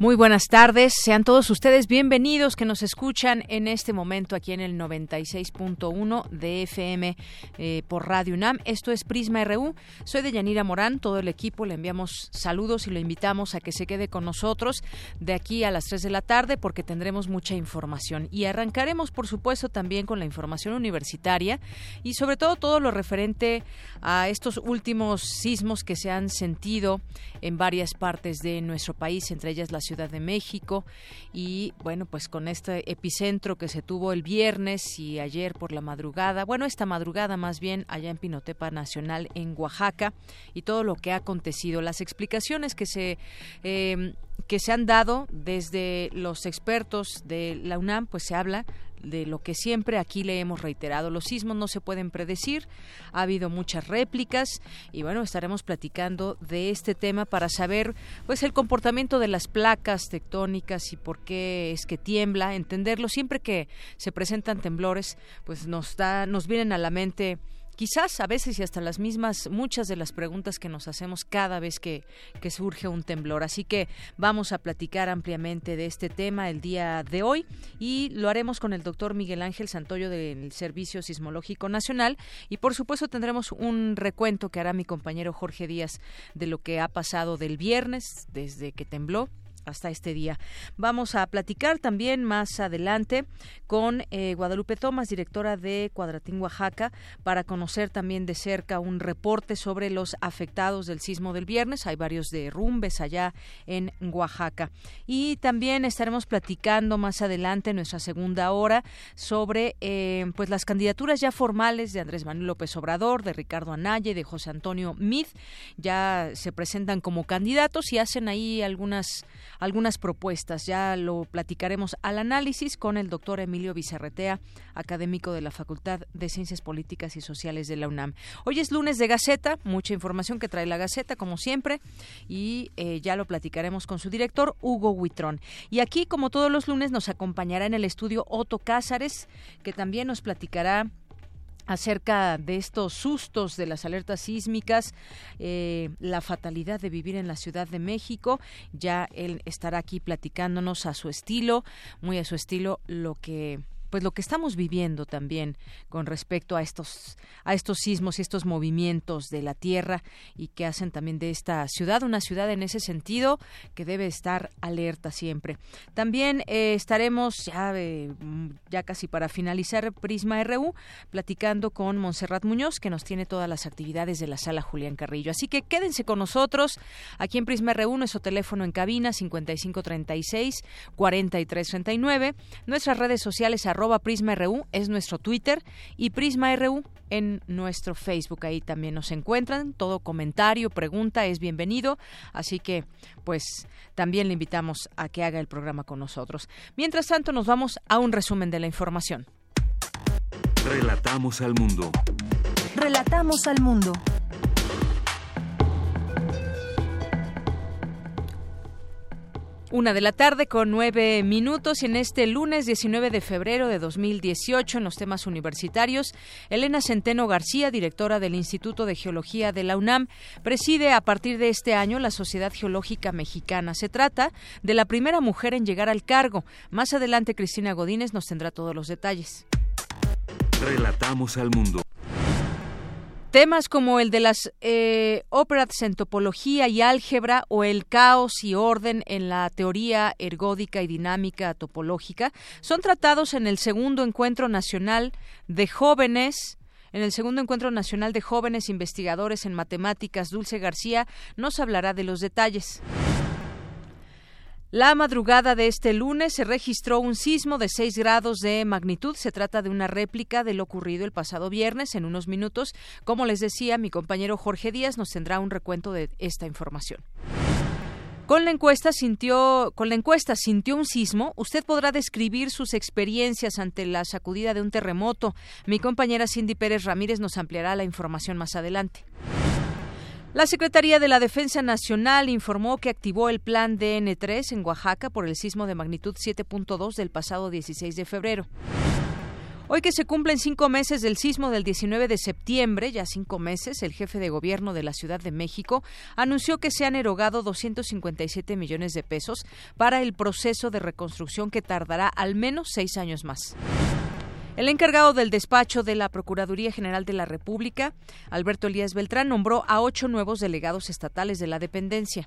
Muy buenas tardes, sean todos ustedes bienvenidos que nos escuchan en este momento aquí en el 96.1 de FM eh, por Radio UNAM. Esto es Prisma RU. Soy de Yanira Morán, todo el equipo le enviamos saludos y lo invitamos a que se quede con nosotros de aquí a las 3 de la tarde porque tendremos mucha información. Y arrancaremos, por supuesto, también con la información universitaria y sobre todo todo lo referente a estos últimos sismos que se han sentido en varias partes de nuestro país, entre ellas la Ciudad de México. Y bueno, pues con este epicentro que se tuvo el viernes y ayer por la madrugada, bueno, esta madrugada más bien allá en Pinotepa Nacional en Oaxaca y todo lo que ha acontecido, las explicaciones que se eh, que se han dado desde los expertos de la UNAM, pues se habla de lo que siempre aquí le hemos reiterado. Los sismos no se pueden predecir, ha habido muchas réplicas y bueno, estaremos platicando de este tema para saber pues el comportamiento de las placas tectónicas y por qué es que tiembla, entenderlo siempre que se presentan temblores, pues nos da nos vienen a la mente quizás a veces y hasta las mismas, muchas de las preguntas que nos hacemos cada vez que, que surge un temblor. Así que vamos a platicar ampliamente de este tema el día de hoy y lo haremos con el doctor Miguel Ángel Santoyo del Servicio Sismológico Nacional y por supuesto tendremos un recuento que hará mi compañero Jorge Díaz de lo que ha pasado del viernes desde que tembló hasta este día. Vamos a platicar también más adelante con eh, Guadalupe Tomás, directora de Cuadratín Oaxaca, para conocer también de cerca un reporte sobre los afectados del sismo del viernes. Hay varios derrumbes allá en Oaxaca. Y también estaremos platicando más adelante en nuestra segunda hora sobre eh, pues las candidaturas ya formales de Andrés Manuel López Obrador, de Ricardo Anaya y de José Antonio Mid. Ya se presentan como candidatos y hacen ahí algunas algunas propuestas. Ya lo platicaremos al análisis con el doctor Emilio Vicerretea, académico de la Facultad de Ciencias Políticas y Sociales de la UNAM. Hoy es lunes de Gaceta, mucha información que trae la Gaceta, como siempre, y eh, ya lo platicaremos con su director, Hugo Huitrón. Y aquí, como todos los lunes, nos acompañará en el estudio Otto Cázares, que también nos platicará acerca de estos sustos de las alertas sísmicas, eh, la fatalidad de vivir en la Ciudad de México. Ya él estará aquí platicándonos a su estilo, muy a su estilo, lo que pues lo que estamos viviendo también con respecto a estos a estos sismos y estos movimientos de la tierra y que hacen también de esta ciudad una ciudad en ese sentido que debe estar alerta siempre. También eh, estaremos ya eh, ya casi para finalizar Prisma RU platicando con Montserrat Muñoz que nos tiene todas las actividades de la sala Julián Carrillo. Así que quédense con nosotros aquí en Prisma RU nuestro teléfono en cabina 5536 4339, nuestras redes sociales arroba Prisma RU es nuestro Twitter y Prisma RU en nuestro Facebook. Ahí también nos encuentran. Todo comentario, pregunta es bienvenido. Así que, pues, también le invitamos a que haga el programa con nosotros. Mientras tanto, nos vamos a un resumen de la información. Relatamos al mundo. Relatamos al mundo. Una de la tarde con nueve minutos y en este lunes 19 de febrero de 2018 en los temas universitarios, Elena Centeno García, directora del Instituto de Geología de la UNAM, preside a partir de este año la Sociedad Geológica Mexicana. Se trata de la primera mujer en llegar al cargo. Más adelante Cristina Godínez nos tendrá todos los detalles. Relatamos al mundo. Temas como el de las eh, óperas en topología y álgebra o el caos y orden en la teoría ergódica y dinámica topológica son tratados en el segundo encuentro nacional de jóvenes en el segundo encuentro nacional de jóvenes investigadores en matemáticas, Dulce García nos hablará de los detalles. La madrugada de este lunes se registró un sismo de 6 grados de magnitud. Se trata de una réplica de lo ocurrido el pasado viernes. En unos minutos, como les decía, mi compañero Jorge Díaz nos tendrá un recuento de esta información. Con la encuesta sintió, con la encuesta sintió un sismo. Usted podrá describir sus experiencias ante la sacudida de un terremoto. Mi compañera Cindy Pérez Ramírez nos ampliará la información más adelante. La Secretaría de la Defensa Nacional informó que activó el plan DN3 en Oaxaca por el sismo de magnitud 7.2 del pasado 16 de febrero. Hoy que se cumplen cinco meses del sismo del 19 de septiembre, ya cinco meses, el jefe de gobierno de la Ciudad de México anunció que se han erogado 257 millones de pesos para el proceso de reconstrucción que tardará al menos seis años más. El encargado del despacho de la Procuraduría General de la República, Alberto Elías Beltrán, nombró a ocho nuevos delegados estatales de la dependencia.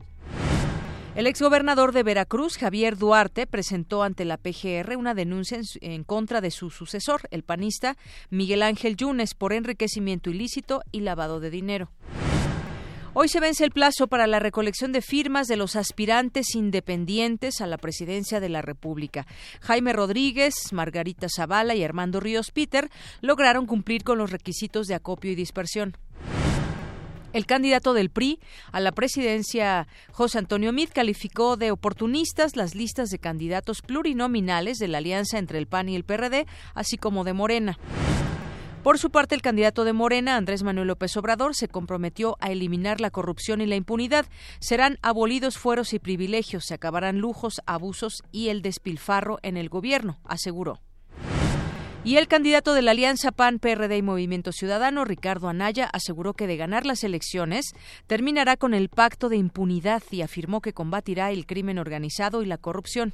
El exgobernador de Veracruz, Javier Duarte, presentó ante la PGR una denuncia en, contra de su sucesor, el panista Miguel Ángel Yunes, por enriquecimiento ilícito y lavado de dinero. Hoy se vence el plazo para la recolección de firmas de los aspirantes independientes a la presidencia de la República. Jaime Rodríguez, Margarita Zavala y Armando Ríos Peter lograron cumplir con los requisitos de acopio y dispersión. El candidato del PRI a la presidencia, José Antonio Mid, calificó de oportunistas las listas de candidatos plurinominales de la alianza entre el PAN y el PRD, así como de Morena. Por su parte, el candidato de Morena, Andrés Manuel López Obrador, se comprometió a eliminar la corrupción y la impunidad. Serán abolidos fueros y privilegios, se acabarán lujos, abusos y el despilfarro en el gobierno, aseguró. Y el candidato de la Alianza PAN, PRD y Movimiento Ciudadano, Ricardo Anaya, aseguró que de ganar las elecciones terminará con el pacto de impunidad y afirmó que combatirá el crimen organizado y la corrupción.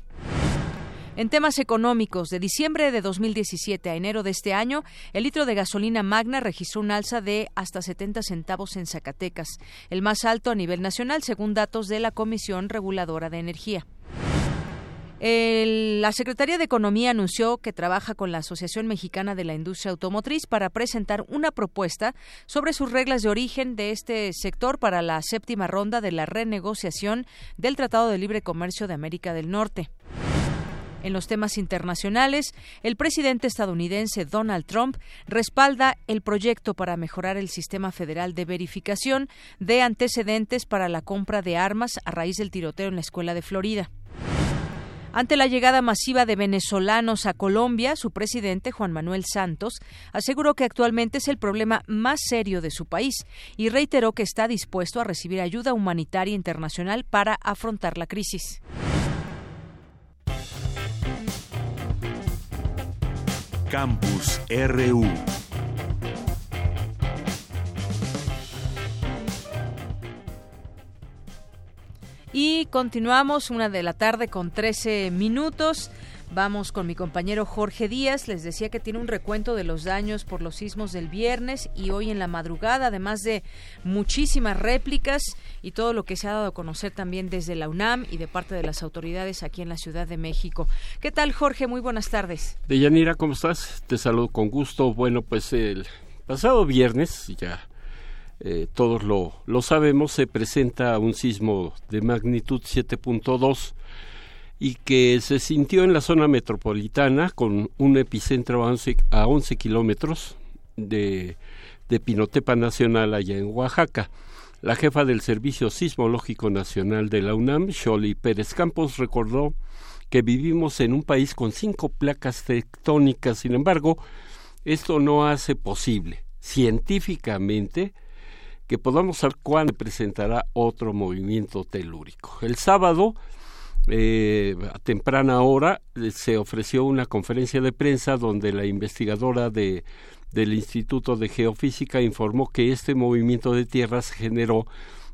En temas económicos, de diciembre de 2017 a enero de este año, el litro de gasolina magna registró un alza de hasta 70 centavos en Zacatecas, el más alto a nivel nacional, según datos de la Comisión Reguladora de Energía. la Secretaría de Economía anunció que trabaja con la Asociación Mexicana de la Industria Automotriz para presentar una propuesta sobre sus reglas de origen de este sector para la séptima ronda de la renegociación del Tratado de Libre Comercio de América del Norte. En los temas internacionales, el presidente estadounidense Donald Trump respalda el proyecto para mejorar el sistema federal de verificación de antecedentes para la compra de armas a raíz del tiroteo en la escuela de Florida. Ante la llegada masiva de venezolanos a Colombia, su presidente, Juan Manuel Santos, aseguró que actualmente es el problema más serio de su país y reiteró que está dispuesto a recibir ayuda humanitaria internacional para afrontar la crisis. Campus RU. Y continuamos una de la tarde con 13 minutos. Vamos con mi compañero Jorge Díaz. Les decía que tiene un recuento de los daños por los sismos del viernes y hoy en la madrugada, además de muchísimas réplicas y todo lo que se ha dado a conocer también desde la UNAM y de parte de las autoridades aquí en la Ciudad de México. ¿Qué tal, Jorge? Muy buenas tardes. Deyanira, ¿cómo estás? Te saludo con gusto. Bueno, pues el pasado viernes, ya eh, todos lo, lo sabemos, se presenta un sismo de magnitud 7.2 y que se sintió en la zona metropolitana con un epicentro a 11, a 11 kilómetros de, de Pinotepa Nacional allá en Oaxaca. La jefa del Servicio Sismológico Nacional de la UNAM, Sholi Pérez Campos, recordó que vivimos en un país con cinco placas tectónicas. Sin embargo, esto no hace posible científicamente que podamos saber cuándo presentará otro movimiento telúrico. El sábado eh, a temprana hora eh, se ofreció una conferencia de prensa donde la investigadora de, del Instituto de Geofísica informó que este movimiento de tierra se generó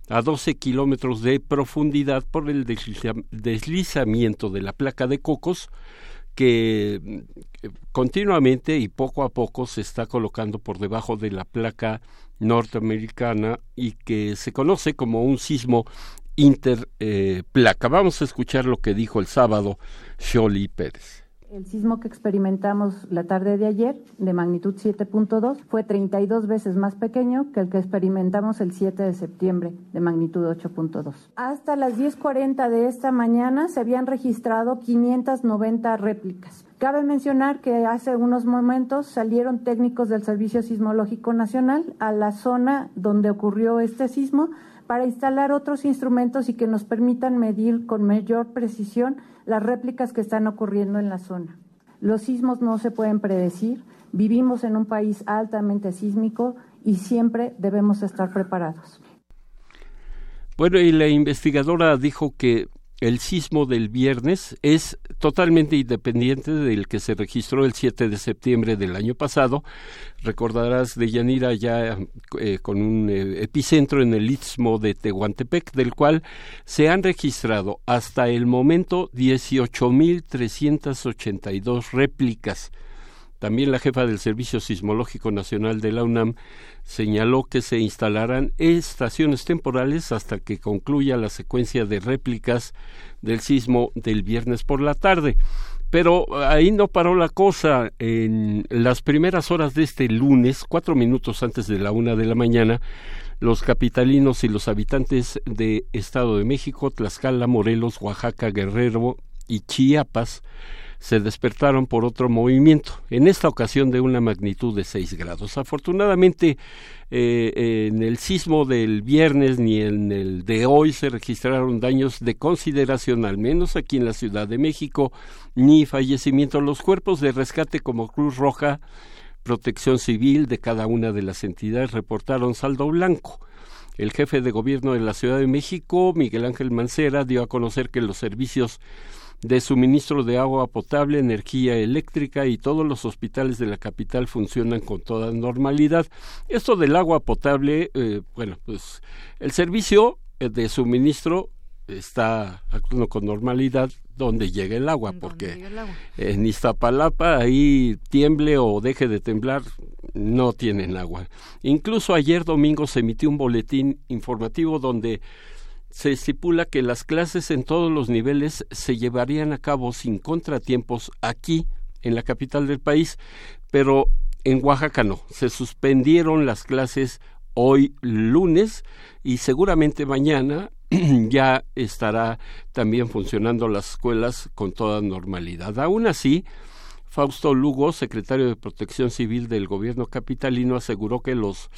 a 12 kilómetros de profundidad por el deslizamiento de la placa de Cocos que mm, continuamente y poco a poco se está colocando por debajo de la placa norteamericana y que se conoce como un sismo interplaca. Eh, Vamos a escuchar lo que dijo el sábado Sholi Pérez. El sismo que experimentamos la tarde de ayer, de magnitud 7.2, fue 32 veces más pequeño que el que experimentamos el 7 de septiembre, de magnitud 8.2. Hasta las 10.40 de esta mañana se habían registrado 590 réplicas. Cabe mencionar que hace unos momentos salieron técnicos del Servicio Sismológico Nacional a la zona donde ocurrió este sismo para instalar otros instrumentos y que nos permitan medir con mayor precisión las réplicas que están ocurriendo en la zona. Los sismos no se pueden predecir, vivimos en un país altamente sísmico y siempre debemos estar preparados. Bueno, y la investigadora dijo que el sismo del viernes es totalmente independiente del que se registró el 7 de septiembre del año pasado. Recordarás de Yanira ya eh, con un eh, epicentro en el istmo de Tehuantepec, del cual se han registrado hasta el momento 18.382 réplicas también la jefa del Servicio Sismológico Nacional de la UNAM señaló que se instalarán estaciones temporales hasta que concluya la secuencia de réplicas del sismo del viernes por la tarde. Pero ahí no paró la cosa. En las primeras horas de este lunes, cuatro minutos antes de la una de la mañana, los capitalinos y los habitantes de Estado de México, Tlaxcala, Morelos, Oaxaca, Guerrero y Chiapas se despertaron por otro movimiento, en esta ocasión de una magnitud de 6 grados. Afortunadamente, eh, en el sismo del viernes ni en el de hoy se registraron daños de consideración, al menos aquí en la Ciudad de México, ni fallecimientos. Los cuerpos de rescate como Cruz Roja, Protección Civil de cada una de las entidades reportaron saldo blanco. El jefe de gobierno de la Ciudad de México, Miguel Ángel Mancera, dio a conocer que los servicios de suministro de agua potable, energía eléctrica y todos los hospitales de la capital funcionan con toda normalidad. Esto del agua potable, eh, bueno, pues el servicio eh, de suministro está actuando con normalidad donde llega el agua, porque en Iztapalapa ahí tiemble o deje de temblar, no tienen agua. Incluso ayer domingo se emitió un boletín informativo donde se estipula que las clases en todos los niveles se llevarían a cabo sin contratiempos aquí, en la capital del país, pero en Oaxaca no. Se suspendieron las clases hoy lunes y seguramente mañana ya estará también funcionando las escuelas con toda normalidad. Aún así, Fausto Lugo, secretario de Protección Civil del gobierno capitalino, aseguró que los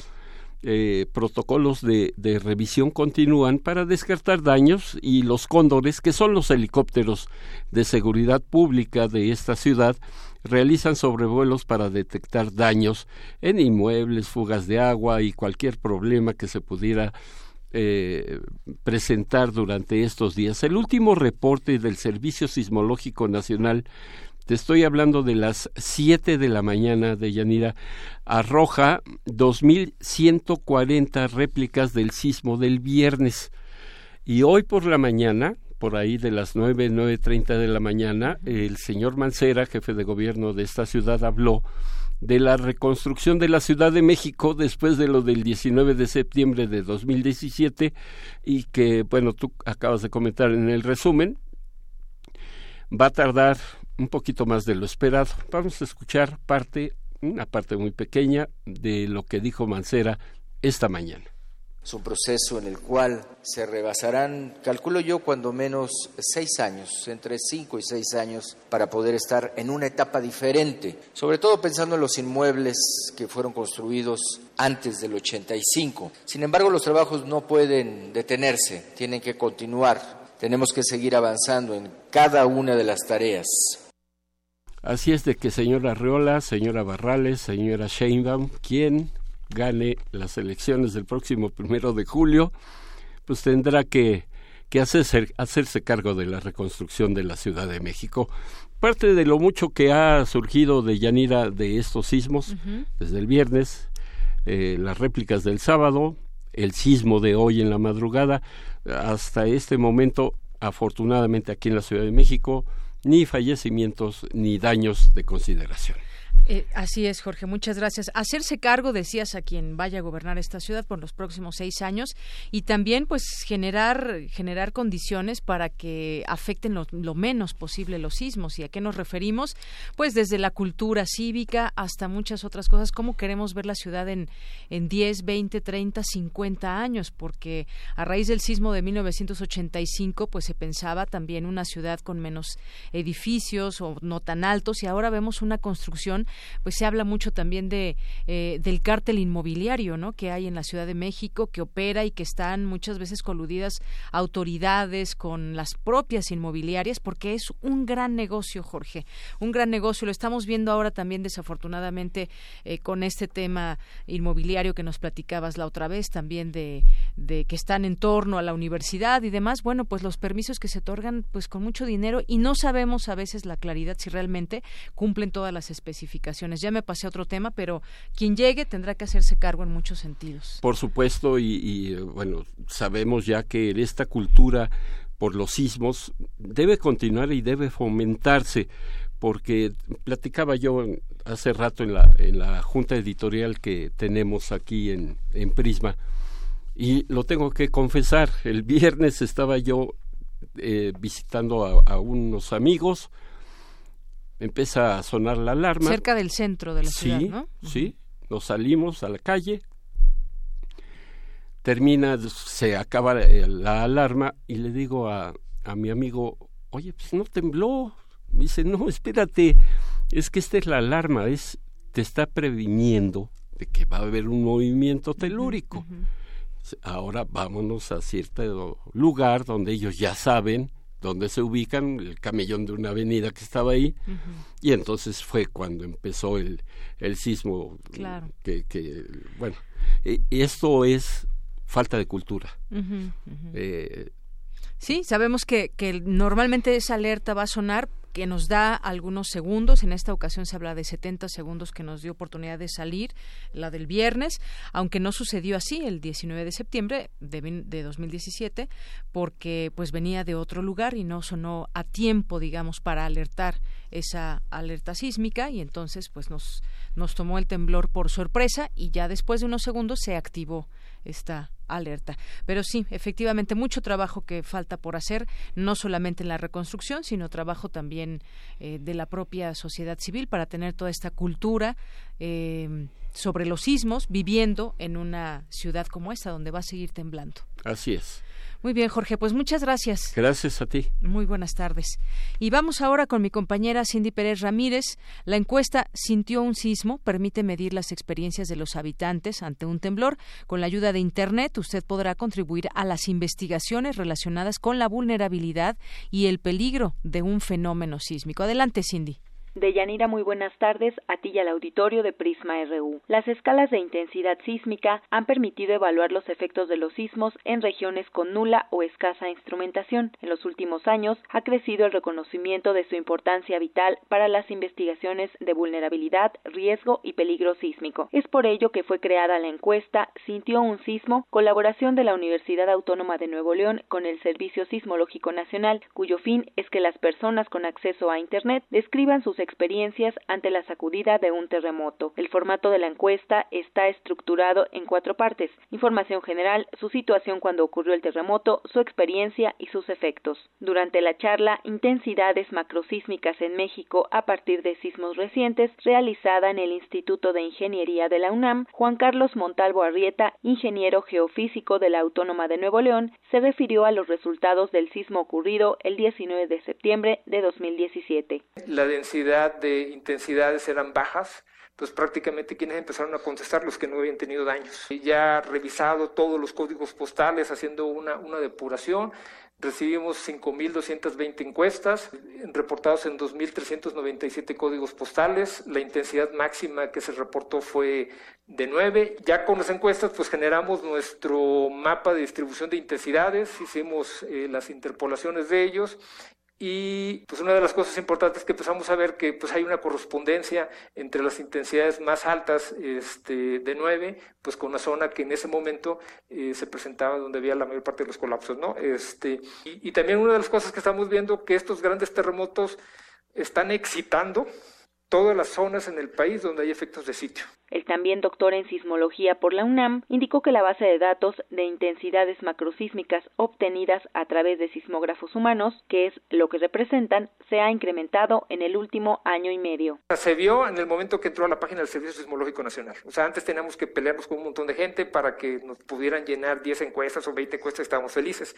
eh, protocolos de, revisión continúan para descartar daños y los cóndores, que son los helicópteros de seguridad pública de esta ciudad, realizan sobrevuelos para detectar daños en inmuebles, fugas de agua y cualquier problema que se pudiera eh, presentar durante estos días. El último reporte del Servicio Sismológico Nacional te estoy hablando de las 7 de la mañana de Yanira. Arroja 2.140 réplicas del sismo del viernes. Y hoy por la mañana, por ahí de las 9, 9.30 de la mañana, el señor Mancera, jefe de gobierno de esta ciudad, habló de la reconstrucción de la Ciudad de México después de lo del 19 de septiembre de 2017 y que, bueno, tú acabas de comentar en el resumen, va a tardar un poquito más de lo esperado. Vamos a escuchar parte, una parte muy pequeña de lo que dijo Mancera esta mañana. Es un proceso en el cual se rebasarán, calculo yo, cuando menos seis años, entre cinco y seis años, para poder estar en una etapa diferente, sobre todo pensando en los inmuebles que fueron construidos antes del 85. Sin embargo, los trabajos no pueden detenerse, tienen que continuar. Tenemos que seguir avanzando en cada una de las tareas. Así es de que señora Arreola, señora Barrales, señora Sheinbaum, quien gane las elecciones del próximo primero de julio, pues tendrá que, que hacerse, hacerse cargo de la reconstrucción de la Ciudad de México. Parte de lo mucho que ha surgido de Yanira de estos sismos, desde el viernes, eh, las réplicas del sábado, el sismo de hoy en la madrugada, hasta este momento, afortunadamente aquí en la Ciudad de México, ni fallecimientos ni daños de consideración. Eh, así es, Jorge, muchas gracias. Hacerse cargo, decías, a quien vaya a gobernar esta ciudad por los próximos seis años y también, pues, generar, generar condiciones para que afecten lo, menos posible los sismos. ¿Y a qué nos referimos? Pues desde la cultura cívica hasta muchas otras cosas. ¿Cómo queremos ver la ciudad en, en 10, 20, 30, 50 años? Porque a raíz del sismo de 1985, pues se pensaba también una ciudad con menos edificios o no tan altos y ahora vemos una construcción pues se habla mucho también de eh, del cártel inmobiliario, ¿no? Que hay en la Ciudad de México que opera y que están muchas veces coludidas autoridades con las propias inmobiliarias porque es un gran negocio, Jorge, un gran negocio. Lo estamos viendo ahora también desafortunadamente eh, con este tema inmobiliario que nos platicabas la otra vez, también de, de que están en torno a la universidad y demás. Bueno, pues los permisos que se otorgan pues con mucho dinero y no sabemos a veces la claridad si realmente cumplen todas las especificaciones ya me pasé a otro tema, pero quien llegue tendrá que hacerse cargo en muchos sentidos. Por supuesto, y, bueno, sabemos ya que esta cultura por los sismos debe continuar y debe fomentarse porque platicaba yo hace rato en la, en la junta editorial que tenemos aquí en, en Prisma y lo tengo que confesar, el viernes estaba yo eh, visitando a, unos amigos empieza a sonar la alarma. Cerca del centro de la ciudad, ¿no? Sí, nos salimos a la calle, termina, se acaba la alarma y le digo a, a mi amigo, oye, pues no tembló. Me dice, no, espérate, es que esta es la alarma, es, te está previniendo de que va a haber un movimiento telúrico. Ahora vámonos a cierto lugar donde ellos ya saben donde se ubican, el camellón de una avenida que estaba ahí, y entonces fue cuando empezó el, el sismo. Claro. Que, que, bueno, esto es falta de cultura. Eh, sí, sabemos que, que normalmente esa alerta va a sonar que nos da algunos segundos. En esta ocasión se habla de 70 segundos que nos dio oportunidad de salir, la del viernes, aunque no sucedió así el 19 de septiembre de, de 2017, porque pues venía de otro lugar y no sonó a tiempo, digamos, para alertar esa alerta sísmica y entonces pues nos, nos tomó el temblor por sorpresa y ya después de unos segundos se activó esta alerta. Pero sí, efectivamente, mucho trabajo que falta por hacer, no solamente en la reconstrucción, sino trabajo también eh, de la propia sociedad civil para tener toda esta cultura eh, sobre los sismos, viviendo en una ciudad como esta, donde va a seguir temblando. Así es. Muy bien, Jorge, pues muchas gracias. Gracias a ti. Muy buenas tardes. Y vamos ahora con mi compañera Cindy Pérez Ramírez. La encuesta Sintió un sismo permite medir las experiencias de los habitantes ante un temblor. Con la ayuda de Internet, usted podrá contribuir a las investigaciones relacionadas con la vulnerabilidad y el peligro de un fenómeno sísmico. Adelante, Cindy. Deyanira, muy buenas tardes a ti y al auditorio de Prisma RU. Las escalas de intensidad sísmica han permitido evaluar los efectos de los sismos en regiones con nula o escasa instrumentación. En los últimos años ha crecido el reconocimiento de su importancia vital para las investigaciones de vulnerabilidad, riesgo y peligro sísmico. Es por ello que fue creada la encuesta Sintió un sismo, colaboración de la Universidad Autónoma de Nuevo León con el Servicio Sismológico Nacional, cuyo fin es que las personas con acceso a Internet describan sus experiencias ante la sacudida de un terremoto. El formato de la encuesta está estructurado en cuatro partes. Información general, su situación cuando ocurrió el terremoto, su experiencia y sus efectos. Durante la charla Intensidades macrosísmicas en México a partir de sismos recientes, realizada en el Instituto de Ingeniería de la UNAM, Juan Carlos Montalvo Arrieta, ingeniero geofísico de la Autónoma de Nuevo León, se refirió a los resultados del sismo ocurrido el 19 de septiembre de 2017. La densidad de intensidades eran bajas, pues prácticamente quienes empezaron a contestar los que no habían tenido daños. Ya revisado todos los códigos postales, haciendo una, una depuración, recibimos 5.220 encuestas, reportados en 2.397 códigos postales, la intensidad máxima que se reportó fue de 9. Ya con las encuestas, pues generamos nuestro mapa de distribución de intensidades, hicimos eh, las interpolaciones de ellos y pues una de las cosas importantes que empezamos a ver que pues hay una correspondencia entre las intensidades más altas este, de 9, pues con una zona que en ese momento eh, se presentaba donde había la mayor parte de los colapsos, ¿no? Este, y, y también una de las cosas que estamos viendo que estos grandes terremotos están excitando todas las zonas en el país donde hay efectos de sitio. El también doctor en sismología por la UNAM indicó que la base de datos de intensidades macrosísmicas obtenidas a través de sismógrafos humanos, que es lo que representan, se ha incrementado en el último año y medio. Se vio en el momento que entró a la página del Servicio Sismológico Nacional. O sea, antes teníamos que pelearnos con un montón de gente para que nos pudieran llenar 10 encuestas o 20 encuestas y estábamos felices.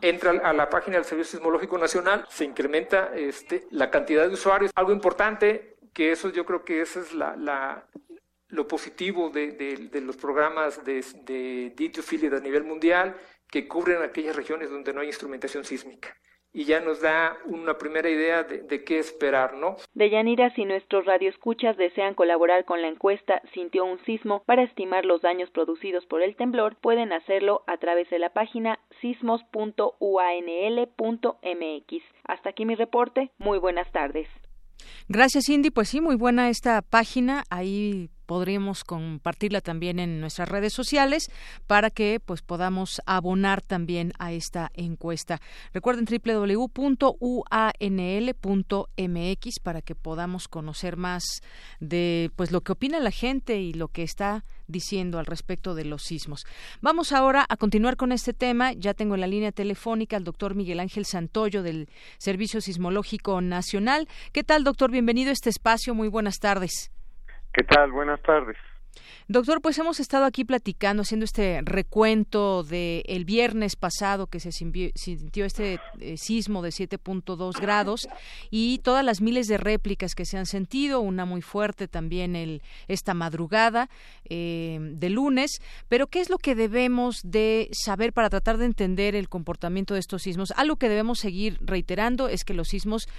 Entra a la página del Servicio Sismológico Nacional, se incrementa este, la cantidad de usuarios. Algo importante que eso yo creo que esa es la, lo positivo de, los programas de, de D2 a nivel mundial que cubren aquellas regiones donde no hay instrumentación sísmica y ya nos da una primera idea de, qué esperar, ¿no? Deyanira, si nuestros radioescuchas desean colaborar con la encuesta Sintió un sismo para estimar los daños producidos por el temblor, pueden hacerlo a través de la página sismos.uanl.mx. Hasta aquí mi reporte. Muy buenas tardes. Gracias, Cindy. Pues sí, muy buena esta página. Ahí podríamos compartirla también en nuestras redes sociales para que pues podamos abonar también a esta encuesta. Recuerden www.uanl.mx para que podamos conocer más de pues lo que opina la gente y lo que está diciendo al respecto de los sismos. Vamos ahora a continuar con este tema. Ya tengo en la línea telefónica al doctor Miguel Ángel Santoyo del Servicio Sismológico Nacional. ¿Qué tal, doctor? Bienvenido a este espacio. Muy buenas tardes. ¿Qué tal? Buenas tardes. Doctor, pues hemos estado aquí platicando, haciendo este recuento de el viernes pasado que se sintió este eh, sismo de 7.2 grados y todas las miles de réplicas que se han sentido, una muy fuerte también el, esta madrugada eh, de lunes. Pero ¿qué es lo que debemos de saber para tratar de entender el comportamiento de estos sismos? Algo que debemos seguir reiterando es que los sismos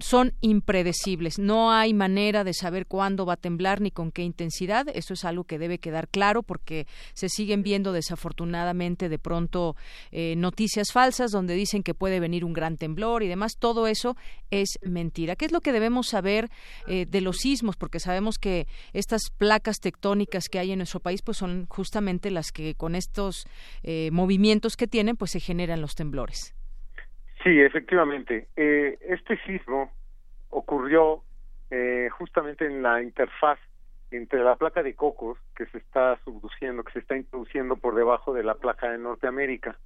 son impredecibles. No hay manera de saber cuándo va a temblar ni con qué intensidad. Esto es algo que debe quedar claro porque se siguen viendo desafortunadamente de pronto eh, noticias falsas donde dicen que puede venir un gran temblor y demás. Todo eso es mentira. ¿Qué es lo que debemos saber eh, de los sismos? Porque sabemos que estas placas tectónicas que hay en nuestro país pues son justamente las que con estos eh, movimientos que tienen pues se generan los temblores. Sí, efectivamente. este sismo ocurrió justamente en la interfaz entre la placa de Cocos que se está subduciendo, que se está introduciendo por debajo de la placa de Norteamérica.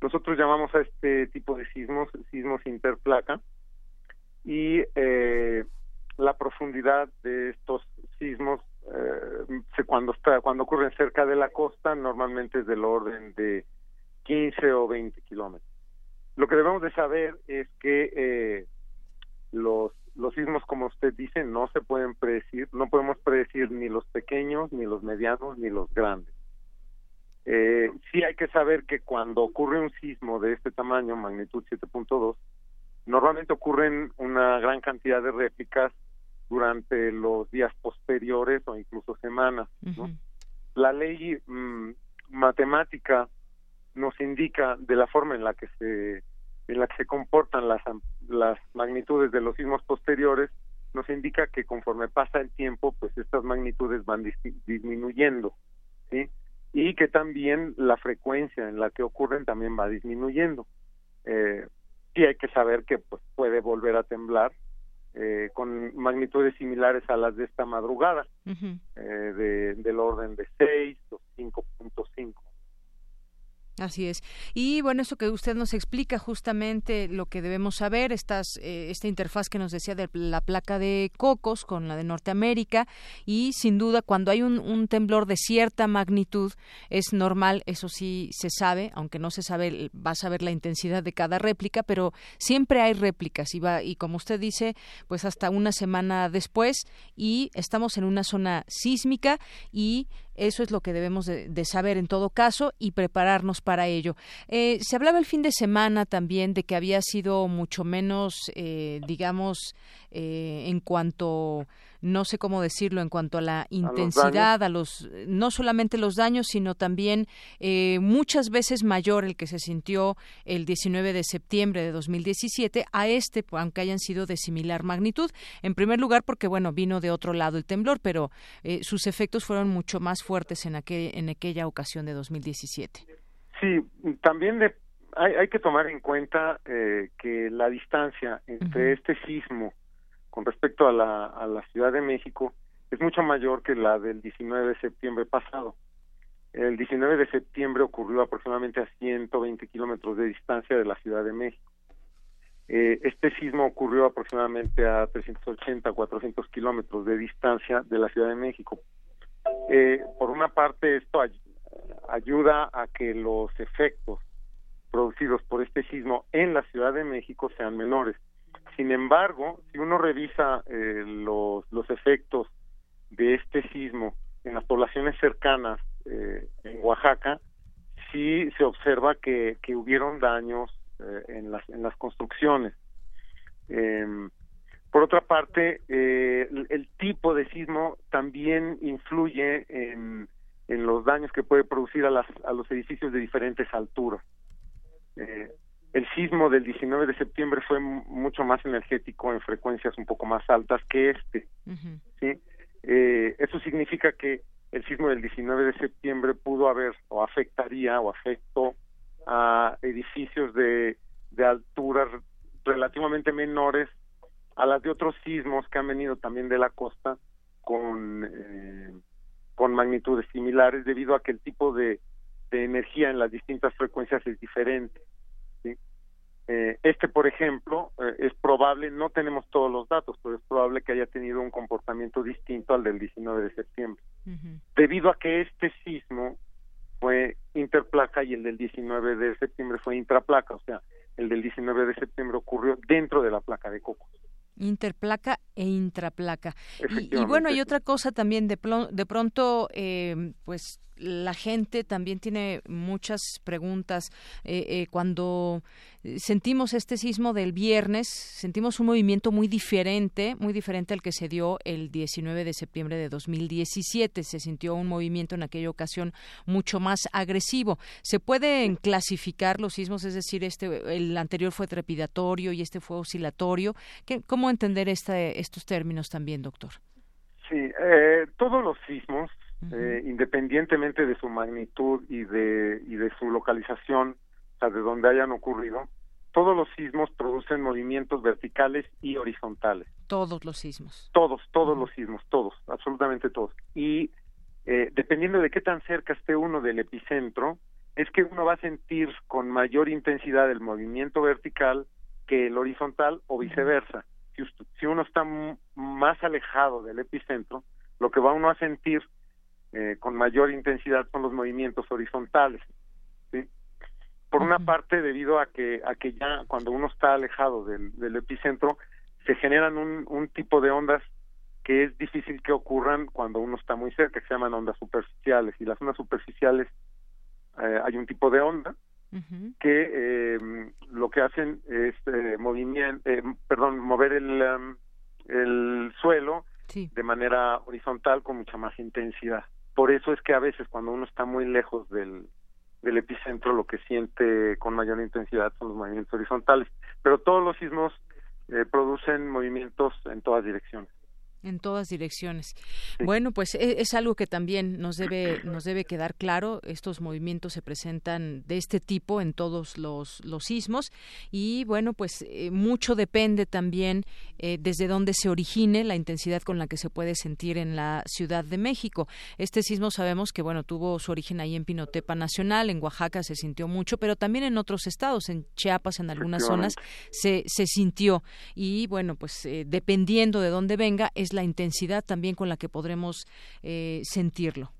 Nosotros llamamos a este tipo de sismos sismos interplaca y eh, la profundidad de estos sismos eh, cuando está cuando ocurren cerca de la costa normalmente es del orden de 15 o 20 kilómetros. Lo que debemos de saber es que eh, los los sismos, como usted dice, no se pueden predecir, no podemos predecir ni los pequeños, ni los medianos, ni los grandes. Eh, sí hay que saber que cuando ocurre un sismo de este tamaño, magnitud 7.2, normalmente ocurren una gran cantidad de réplicas durante los días posteriores o incluso semanas. La ley mm, matemática nos indica de la forma en la que se en la que se comportan las, las magnitudes de los sismos posteriores nos indica que conforme pasa el tiempo, pues estas magnitudes van disminuyendo, ¿sí? Y que también la frecuencia en la que ocurren también va disminuyendo. Eh, y hay que saber que pues, puede volver a temblar eh, con magnitudes similares a las de esta madrugada, eh, de, del orden de 6 o 5.5. Así es. Y bueno, eso que usted nos explica justamente lo que debemos saber, estas, eh, esta interfaz que nos decía de la placa de Cocos con la de Norteamérica y sin duda cuando hay un, un, temblor de cierta magnitud es normal, eso sí se sabe, aunque no se sabe, va a saber la intensidad de cada réplica, pero siempre hay réplicas y, va, y como usted dice, pues hasta una semana después y estamos en una zona sísmica y eso es lo que debemos de, saber en todo caso y prepararnos para ello. Eh, se hablaba el fin de semana también de que había sido mucho menos, eh, digamos, eh, en cuanto no sé cómo decirlo en cuanto a la intensidad, a los, no solamente los daños, sino también eh, muchas veces mayor el que se sintió el 19 de septiembre de 2017 a este, aunque hayan sido de similar magnitud. En primer lugar, porque bueno vino de otro lado el temblor, pero eh, sus efectos fueron mucho más fuertes en aquel, en aquella ocasión de 2017. Sí, también hay, hay, que tomar en cuenta eh, que la distancia entre este sismo con respecto a la, a la Ciudad de México es mucho mayor que la del 19 de septiembre pasado. El 19 de septiembre ocurrió aproximadamente a 120 kilómetros de distancia de la Ciudad de México. Eh, este sismo ocurrió aproximadamente a 380, 400 kilómetros de distancia de la Ciudad de México. Eh, por una parte, esto ayuda a que los efectos producidos por este sismo en la Ciudad de México sean menores. Sin embargo, si uno revisa eh, los, efectos de este sismo en las poblaciones cercanas eh, en Oaxaca, sí se observa que, hubieron daños eh, en, las, en las construcciones. Em, por otra parte, el, el, tipo de sismo también influye en, en los daños que puede producir a, las, a los edificios de diferentes alturas. El sismo del 19 de septiembre fue mucho más energético en frecuencias un poco más altas que este. ¿sí? Eh, eso significa que el sismo del 19 de septiembre pudo haber o afectaría o afectó a edificios de, de alturas relativamente menores a las de otros sismos que han venido también de la costa con eh, con magnitudes similares debido a que el tipo de de energía en las distintas frecuencias es diferente. Eh, este, por ejemplo, eh, es probable, no tenemos todos los datos, pero es probable que haya tenido un comportamiento distinto al del 19 de septiembre, debido a que este sismo fue interplaca y el del 19 de septiembre fue intraplaca, o sea, el del 19 de septiembre ocurrió dentro de la placa de Cocos. Interplaca e intraplaca. Y, y, bueno, hay otra cosa también, de, de pronto, eh, pues la gente también tiene muchas preguntas. Eh, eh, cuando sentimos este sismo del viernes, sentimos un movimiento muy diferente, muy diferente al que se dio el 19 de septiembre de 2017. Se sintió un movimiento en aquella ocasión mucho más agresivo. ¿Se pueden clasificar los sismos? Es decir, este, el anterior fue trepidatorio y este fue oscilatorio. ¿Qué, ¿Cómo entender este, estos términos también, doctor? Sí, eh, todos los sismos eh, independientemente de su magnitud y de, y de su localización, o sea, de donde hayan ocurrido, todos los sismos producen movimientos verticales y horizontales. Todos los sismos. Todos, todos los sismos, todos, absolutamente todos. Y eh, dependiendo de qué tan cerca esté uno del epicentro, es que uno va a sentir con mayor intensidad el movimiento vertical que el horizontal o viceversa. Si, si uno está más alejado del epicentro, lo que va uno a sentir eh, con mayor intensidad son los movimientos horizontales. ¿sí? Por una parte, debido a que, a que ya cuando uno está alejado del, del epicentro, se generan un, un tipo de ondas que es difícil que ocurran cuando uno está muy cerca, que se llaman ondas superficiales. Y las ondas superficiales, eh, hay un tipo de onda que eh, lo que hacen es eh, movimiento, eh, perdón, mover el, um, el suelo de manera horizontal con mucha más intensidad por eso es que a veces cuando uno está muy lejos del, epicentro lo que siente con mayor intensidad son los movimientos horizontales, pero todos los sismos eh, producen movimientos en todas direcciones en todas direcciones. Bueno, pues e, es, algo que también nos debe nos debe quedar claro. Estos movimientos se presentan de este tipo en todos los, los sismos y bueno, pues eh, mucho depende también eh, desde dónde se origine la intensidad con la que se puede sentir en la Ciudad de México. Este sismo sabemos que bueno tuvo su origen ahí en Pinotepa Nacional, en Oaxaca se sintió mucho, pero también en otros estados, en Chiapas, en algunas zonas se se sintió y bueno, pues eh, dependiendo de dónde venga es la intensidad también con la que podremos eh, sentirlo?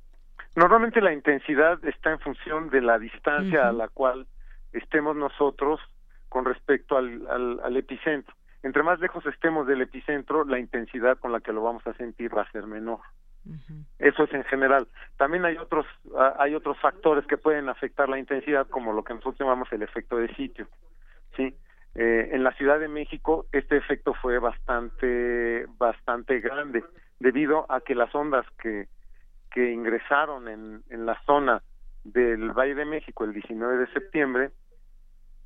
Normalmente la intensidad está en función de la distancia a la cual estemos nosotros con respecto al, al, epicentro. Entre más lejos estemos del epicentro, la intensidad con la que lo vamos a sentir va a ser menor. Eso es en general. También hay otros ah, hay otros factores que pueden afectar la intensidad, como lo que nosotros llamamos el efecto de sitio. Sí, eh, en la Ciudad de México este efecto fue bastante bastante grande debido a que las ondas que que ingresaron en, en la zona del Valle de México el 19 de septiembre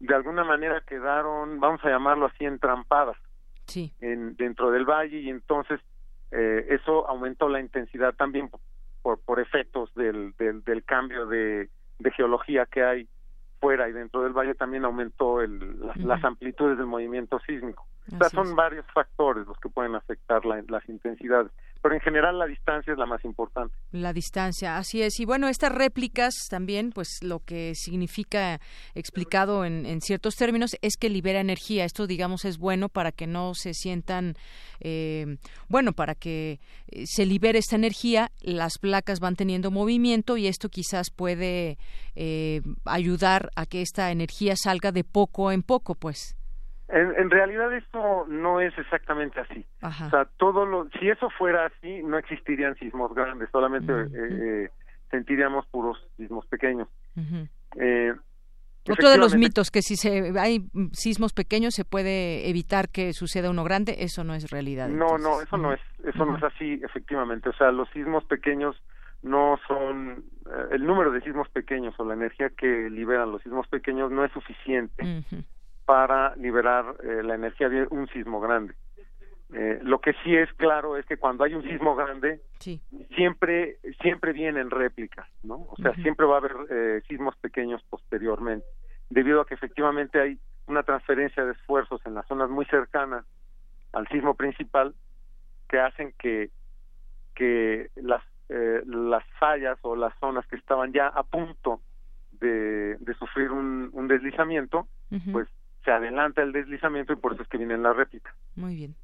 de alguna manera quedaron vamos a llamarlo así entrampadas sí. en, dentro del valle y entonces eh, eso aumentó la intensidad también por, por efectos del, del, del cambio de, de geología que hay fuera y dentro del valle también aumentó el, las, amplitudes del movimiento sísmico. O sea, son varios factores los que pueden afectar las intensidades pero en general la distancia es la más importante. La distancia, así es. Y bueno, estas réplicas también, pues lo que significa explicado en, ciertos términos es que libera energía. Esto, digamos, es bueno para que no se sientan, eh, bueno, para que eh, se libere esta energía, las placas van teniendo movimiento y esto quizás puede eh, ayudar a que esta energía salga de poco en poco, pues. En, realidad esto no es exactamente así. O sea, todo lo, si eso fuera así, no existirían sismos grandes, solamente eh, eh, sentiríamos puros sismos pequeños. eh, Otro de los mitos que si se, hay sismos pequeños se puede evitar que suceda uno grande, eso no es realidad. No, no, eso no es, eso no es así, efectivamente. O sea, los sismos pequeños no son eh, el número de sismos pequeños o la energía que liberan los sismos pequeños no es suficiente para liberar eh, la energía de un sismo grande. Eh, lo que sí es claro es que cuando hay un sismo grande, siempre siempre vienen réplicas, ¿no? O sea, siempre va a haber eh, sismos pequeños posteriormente, debido a que efectivamente hay una transferencia de esfuerzos en las zonas muy cercanas al sismo principal que hacen que que las las fallas o las zonas que estaban ya a punto de, de sufrir un, un deslizamiento, pues se adelanta el deslizamiento y por eso es que viene la réplica. Muy bien.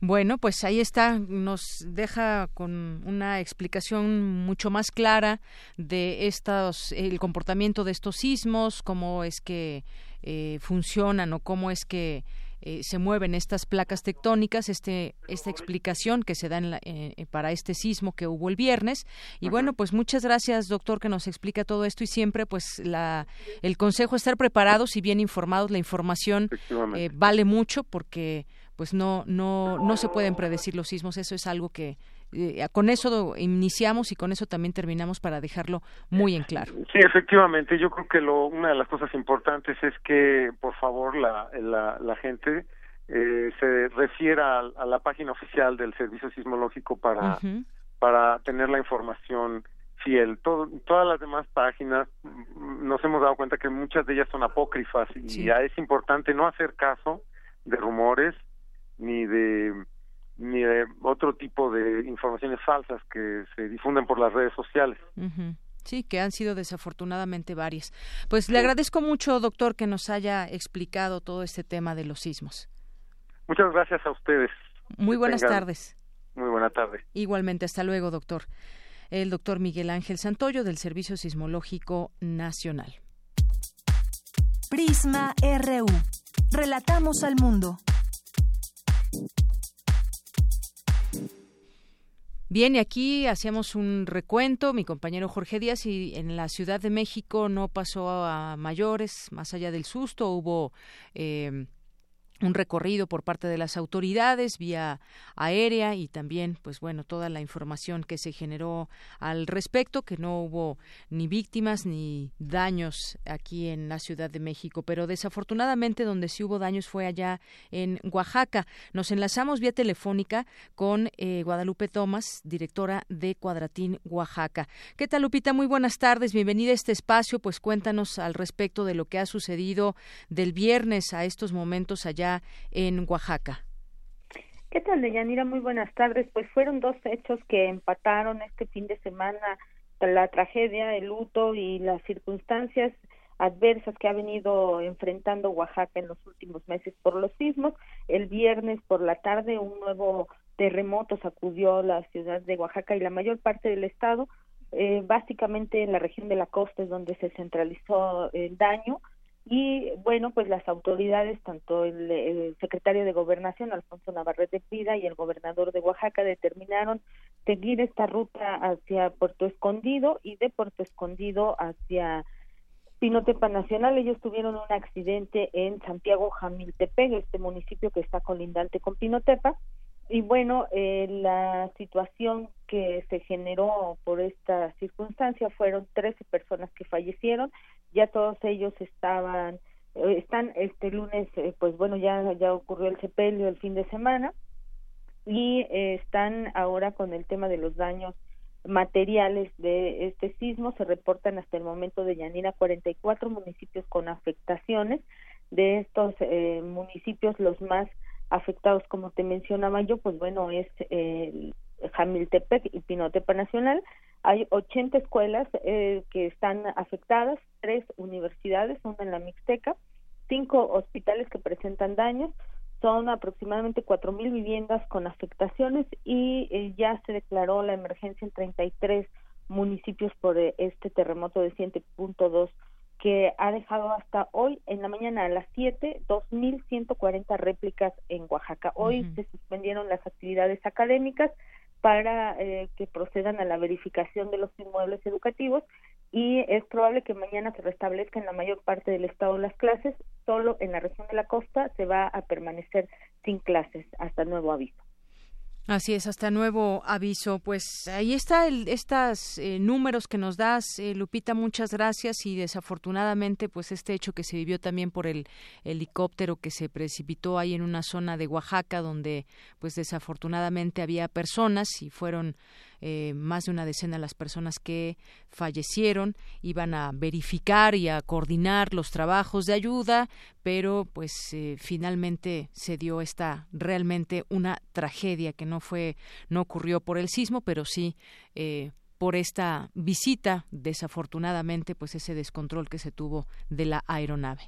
Bueno, pues ahí está, nos deja con una explicación mucho más clara de estos, el comportamiento de estos sismos, cómo es que eh, funcionan o cómo es que eh, se mueven estas placas tectónicas, este, esta explicación que se da en eh, para este sismo que hubo el viernes. Y bueno, pues muchas gracias, doctor, que nos explica todo esto y siempre, pues, la, el consejo es estar preparados y bien informados. La información eh, vale mucho porque, pues, no, no, no se pueden predecir los sismos. Eso es algo que eh, con eso iniciamos y con eso también terminamos para dejarlo muy en claro. Sí, efectivamente, yo creo que lo, una de las cosas importantes es que, por favor, la, la, gente eh, se refiera a, la página oficial del Servicio Sismológico para, para tener la información fiel. Todo, todas las demás páginas mm, nos hemos dado cuenta que muchas de ellas son apócrifas y ya es importante no hacer caso de rumores ni de ni de otro tipo de informaciones falsas que se difunden por las redes sociales. Sí, que han sido desafortunadamente varias. Pues le agradezco mucho, doctor, que nos haya explicado todo este tema de los sismos. Muchas gracias a ustedes. Muy buenas tardes. Muy buena tarde. Igualmente, hasta luego, doctor. El doctor Miguel Ángel Santoyo del Servicio Sismológico Nacional. Prisma RU. Relatamos al mundo. Bien, y aquí hacíamos un recuento, mi compañero Jorge Díaz, y en la Ciudad de México no pasó a mayores, más allá del susto, hubo eh, un recorrido por parte de las autoridades vía aérea y también pues bueno toda la información que se generó al respecto que no hubo ni víctimas ni daños aquí en la Ciudad de México. Pero desafortunadamente donde sí hubo daños fue allá en Oaxaca. Nos enlazamos vía telefónica con eh, Guadalupe Tomás directora de Cuadratín Oaxaca. Qué tal Lupita muy buenas tardes. Bienvenida a este espacio. Pues cuéntanos al respecto de lo que ha sucedido del viernes a estos momentos allá en Oaxaca. ¿Qué tal, Deyanira? Muy buenas tardes. Pues fueron dos hechos que empataron este fin de semana la tragedia, el luto y las circunstancias adversas que ha venido enfrentando Oaxaca en los últimos meses por los sismos. El viernes por la tarde un nuevo terremoto sacudió la ciudad de Oaxaca y la mayor parte del estado, eh, básicamente en la región de la costa es donde se centralizó el daño y bueno pues las autoridades tanto el, secretario de gobernación Alfonso Navarrete Pida y el gobernador de Oaxaca determinaron seguir esta ruta hacia Puerto Escondido y de Puerto Escondido hacia Pinotepa Nacional. Ellos tuvieron un accidente en Santiago Jamiltepec este municipio que está colindante con Pinotepa y bueno, eh, la situación que se generó por esta circunstancia fueron 13 personas que fallecieron, ya todos ellos estaban, eh, están este lunes, eh, pues bueno, ya, ya ocurrió el sepelio el fin de semana. Y están ahora con el tema de los daños materiales de este sismo, se reportan hasta el momento de Yanina 44 municipios con afectaciones, de estos municipios los más afectados, como te mencionaba yo, pues bueno, es el Jamiltepec y Pinotepa Nacional. Hay 80 escuelas eh, que están afectadas, tres universidades, una en la Mixteca, cinco hospitales que presentan daños, son aproximadamente 4.000 viviendas con afectaciones y eh, ya se declaró la emergencia en 33 municipios por eh, este terremoto de 7.2 que ha dejado hasta hoy en la mañana a las 7 2.140 réplicas en Oaxaca. Hoy se suspendieron las actividades académicas para eh, que procedan a la verificación de los inmuebles educativos y es probable que mañana se restablezca en la mayor parte del estado las clases, solo en la región de la costa se va a permanecer sin clases hasta nuevo aviso. Así es, hasta nuevo aviso. Pues ahí está el, estos eh, números que nos das, eh, Lupita. Muchas gracias y desafortunadamente, pues este hecho que se vivió también por el helicóptero que se precipitó ahí en una zona de Oaxaca, donde, pues desafortunadamente había personas y fueron eh, más de una decena las personas que fallecieron iban a verificar y a coordinar los trabajos de ayuda, pero pues eh, finalmente se dio esta realmente una tragedia que no fue no ocurrió por el sismo, pero sí eh, por esta visita, desafortunadamente, pues ese descontrol que se tuvo de la aeronave.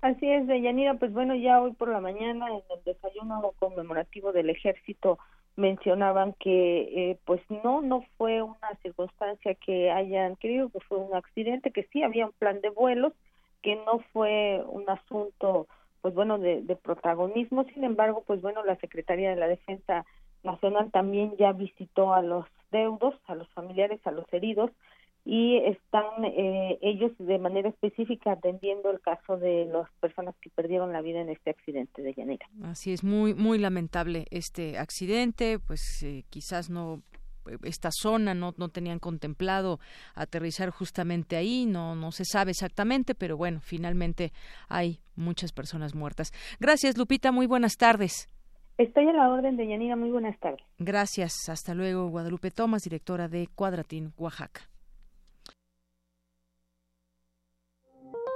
Así es, Deyanira, pues bueno, ya hoy por la mañana en el desayuno conmemorativo del ejército mencionaban que eh, pues no no fue una circunstancia que hayan querido que fue un accidente que sí había un plan de vuelos que no fue un asunto pues bueno de, de protagonismo. Sin embargo pues bueno la secretaría de la defensa nacional también ya visitó a los deudos a los familiares a los heridos y están eh, ellos de manera específica atendiendo el caso de las personas que perdieron la vida en este accidente de Llanera. Así es, muy muy lamentable este accidente, pues eh, quizás no esta zona no, no tenían contemplado aterrizar justamente ahí, no, no se sabe exactamente, pero bueno, finalmente hay muchas personas muertas. Gracias, Lupita, muy buenas tardes. Estoy a la orden de Yanira, muy buenas tardes. Gracias, hasta luego, Guadalupe Tomás, directora de Cuadratín, Oaxaca.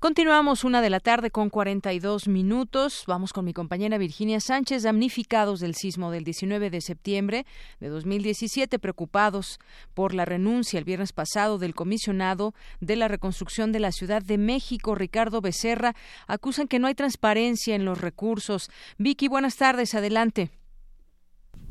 Continuamos una de la tarde con 42 minutos. Vamos con mi compañera Virginia Sánchez, damnificados del sismo del 19 de septiembre de 2017, preocupados por la renuncia el viernes pasado del comisionado de la reconstrucción de la Ciudad de México, Ricardo Becerra, acusan que no hay transparencia en los recursos. Vicky, buenas tardes, adelante.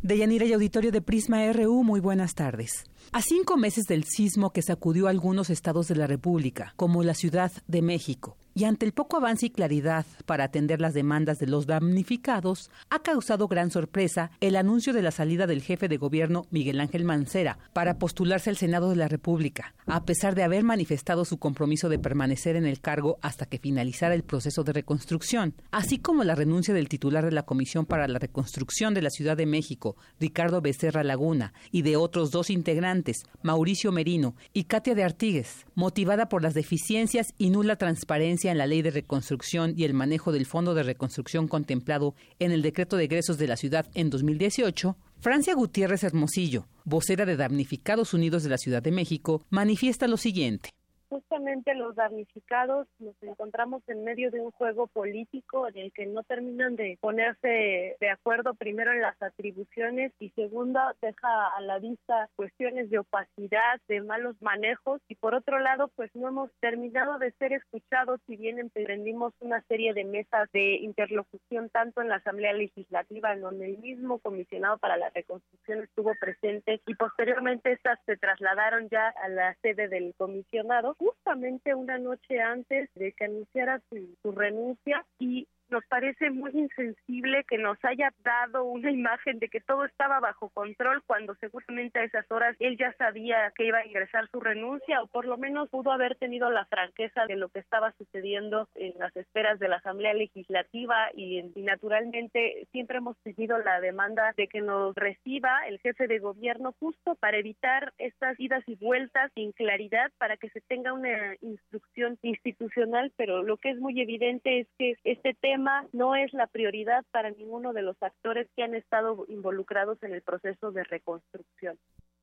Deyanira y auditorio de Prisma RU, muy buenas tardes. A cinco meses del sismo que sacudió algunos estados de la República, como la Ciudad de México, y ante el poco avance y claridad para atender las demandas de los damnificados, ha causado gran sorpresa el anuncio de la salida del jefe de gobierno Miguel Ángel Mancera para postularse al Senado de la República, a pesar de haber manifestado su compromiso de permanecer en el cargo hasta que finalizara el proceso de reconstrucción, así como la renuncia del titular de la Comisión para la Reconstrucción de la Ciudad de México, Ricardo Becerra Laguna, y de otros dos integrantes, Mauricio Merino y Katia de Artigues, motivada por las deficiencias y nula transparencia en la Ley de Reconstrucción y el manejo del Fondo de Reconstrucción contemplado en el Decreto de Egresos de la Ciudad en 2018, Francia Gutiérrez Hermosillo, vocera de Damnificados Unidos de la Ciudad de México, manifiesta lo siguiente justamente los damnificados nos encontramos en medio de un juego político en el que no terminan de ponerse de acuerdo primero en las atribuciones y segundo deja a la vista cuestiones de opacidad, de malos manejos y por otro lado pues no hemos terminado de ser escuchados si bien emprendimos una serie de mesas de interlocución tanto en la Asamblea Legislativa en donde el mismo comisionado para la reconstrucción estuvo presente y posteriormente estas se trasladaron ya a la sede del comisionado justamente una noche antes de que anunciara su, renuncia y nos parece muy insensible que nos haya dado una imagen de que todo estaba bajo control cuando seguramente a esas horas él ya sabía que iba a ingresar su renuncia o por lo menos pudo haber tenido la franqueza de lo que estaba sucediendo en las esferas de la Asamblea Legislativa y, y naturalmente siempre hemos tenido la demanda de que nos reciba el jefe de gobierno justo para evitar estas idas y vueltas sin claridad para que se tenga una instrucción institucional, pero lo que es muy evidente es que este tema no es la prioridad para ninguno de los actores que han estado involucrados en el proceso de reconstrucción.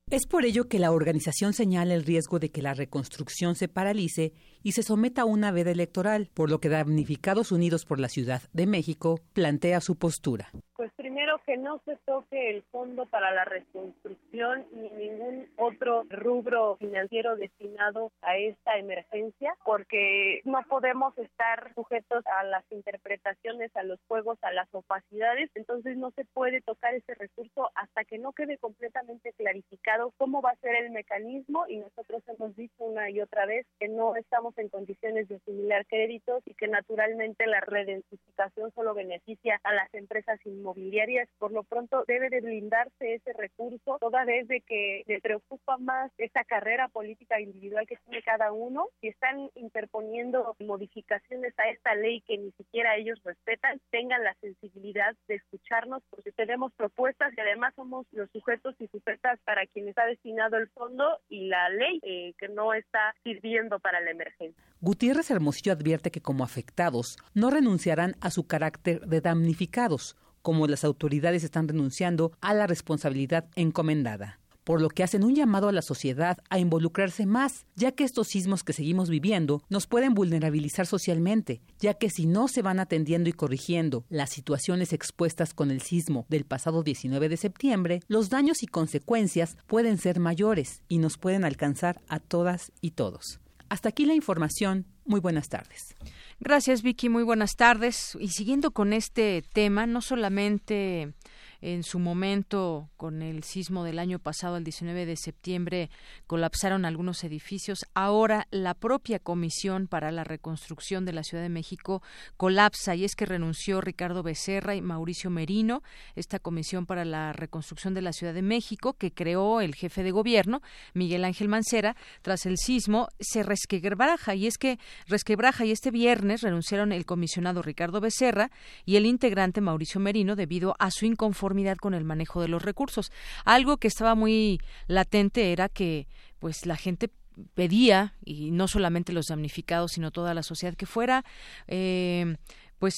Es por ello que la organización señala el riesgo de que la reconstrucción se paralice y se someta a una veda electoral, por lo que Damnificados Unidos por la Ciudad de México plantea su postura. Pues primero que no se toque el fondo para la reconstrucción ni ningún otro rubro financiero destinado a esta emergencia, porque no podemos estar sujetos a las interpretaciones, a los juegos, a las opacidades, entonces no se puede tocar ese recurso hasta que no quede completamente clarificado cómo va a ser el mecanismo. Y nosotros hemos dicho una y otra vez que no estamos en condiciones de asimilar créditos y que naturalmente la redentificación solo beneficia a las empresas inmobiliarias. Por lo pronto debe de blindarse ese recurso, toda vez de que le preocupa más esa carrera política individual que tiene cada uno. Si están interponiendo modificaciones a esta ley que ni siquiera ellos respetan, tengan la sensibilidad de escucharnos porque tenemos propuestas y además somos los sujetos y sujetas para quienes ha destinado el fondo y la ley eh, que no está sirviendo para la emergencia. Gutiérrez Hermosillo advierte que como afectados no renunciarán a su carácter de damnificados, como las autoridades están renunciando a la responsabilidad encomendada por lo que hacen un llamado a la sociedad a involucrarse más, ya que estos sismos que seguimos viviendo nos pueden vulnerabilizar socialmente, ya que si no se van atendiendo y corrigiendo las situaciones expuestas con el sismo del pasado 19 de septiembre, los daños y consecuencias pueden ser mayores y nos pueden alcanzar a todas y todos. Hasta aquí la información. Muy buenas tardes. Gracias, Vicky. Muy buenas tardes. Y siguiendo con este tema, no solamente en su momento con el sismo del año pasado, el 19 de septiembre, colapsaron algunos edificios. Ahora la propia Comisión para la Reconstrucción de la Ciudad de México colapsa y es que renunció Ricardo Becerra y Mauricio Merino, esta Comisión para la Reconstrucción de la Ciudad de México que creó el jefe de gobierno, Miguel Ángel Mancera, tras el sismo, se resquebraja y es que resquebraja y este viernes renunciaron el comisionado Ricardo Becerra y el integrante Mauricio Merino debido a su inconformidad con el manejo de los recursos. Algo que estaba muy latente era que pues la gente pedía y no solamente los damnificados sino toda la sociedad que fuera eh, pues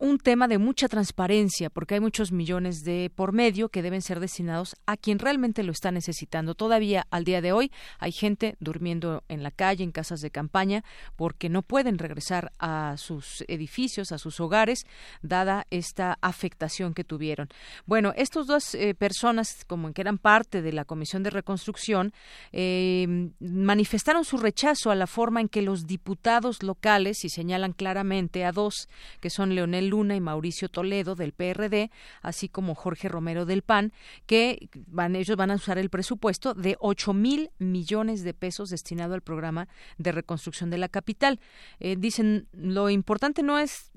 un tema de mucha transparencia, porque hay muchos millones de por medio que deben ser destinados a quien realmente lo está necesitando. Todavía al día de hoy hay gente durmiendo en la calle, en casas de campaña, porque no pueden regresar a sus edificios, a sus hogares, dada esta afectación que tuvieron. Bueno, estas dos eh, personas, como que eran parte de la Comisión de Reconstrucción, eh, manifestaron su rechazo a la forma en que los diputados locales, y señalan claramente a dos, que son Leonel Luna y Mauricio Toledo del PRD, así como Jorge Romero del PAN, que van, ellos van a usar el presupuesto de 8 mil millones de pesos destinado al programa de reconstrucción de la capital. Eh, dicen, lo importante no es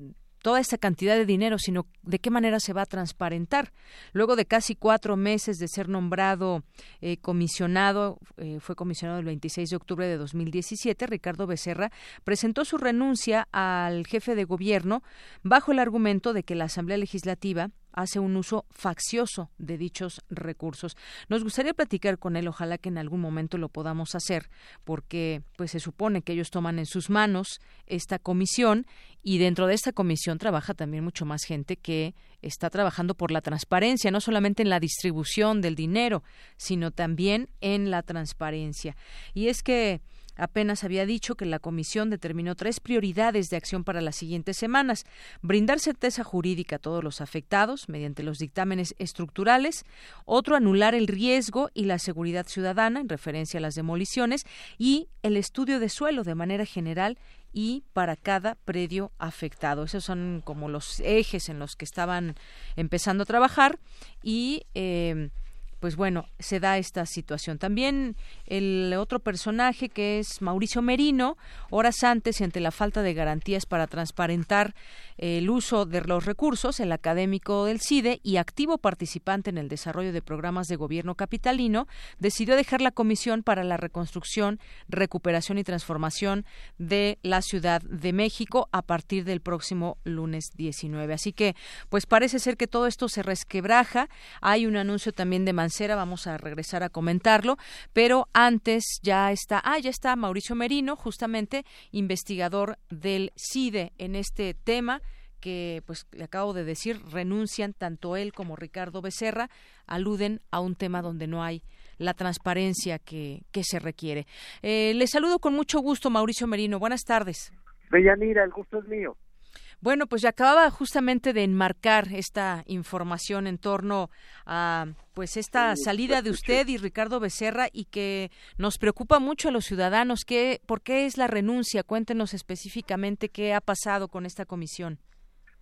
toda esa cantidad de dinero, sino de qué manera se va a transparentar. Luego de casi cuatro meses de ser nombrado eh, comisionado, eh, fue comisionado el 26 de octubre de 2017, Ricardo Becerra presentó su renuncia al jefe de gobierno bajo el argumento de que la Asamblea Legislativa hace un uso faccioso de dichos recursos. Nos gustaría platicar con él, ojalá que en algún momento lo podamos hacer, porque pues se supone que ellos toman en sus manos esta comisión y dentro de esta comisión trabaja también mucho más gente que está trabajando por la transparencia, no solamente en la distribución del dinero, sino también en la transparencia. Y es que apenas había dicho que la comisión determinó tres prioridades de acción para las siguientes semanas. Brindar certeza jurídica a todos los afectados mediante los dictámenes estructurales. Otro, anular el riesgo y la seguridad ciudadana en referencia a las demoliciones. Y el estudio de suelo de manera general y para cada predio afectado. Esos son como los ejes en los que estaban empezando a trabajar y eh, pues bueno, se da esta situación. También el otro personaje que es Mauricio Merino, horas antes y ante la falta de garantías para transparentar el uso de los recursos, el académico del CIDE y activo participante en el desarrollo de programas de gobierno capitalino, decidió dejar la Comisión para la Reconstrucción, Recuperación y Transformación de la Ciudad de México a partir del próximo lunes 19. Así que, pues parece ser que todo esto se resquebraja. Hay un anuncio también de vamos a regresar a comentarlo, pero antes ya está, ah, ya está Mauricio Merino, justamente investigador del CIDE en este tema que, pues, le acabo de decir, renuncian tanto él como Ricardo Becerra, aluden a un tema donde no hay la transparencia que, que se requiere. Eh, le saludo con mucho gusto, Mauricio Merino. Buenas tardes. Bellanira, el gusto es mío. Bueno, pues ya acababa justamente de enmarcar esta información en torno a pues esta salida de usted y Ricardo Becerra y que nos preocupa mucho a los ciudadanos. ¿Qué, ¿Por qué es la renuncia? Cuéntenos específicamente qué ha pasado con esta comisión.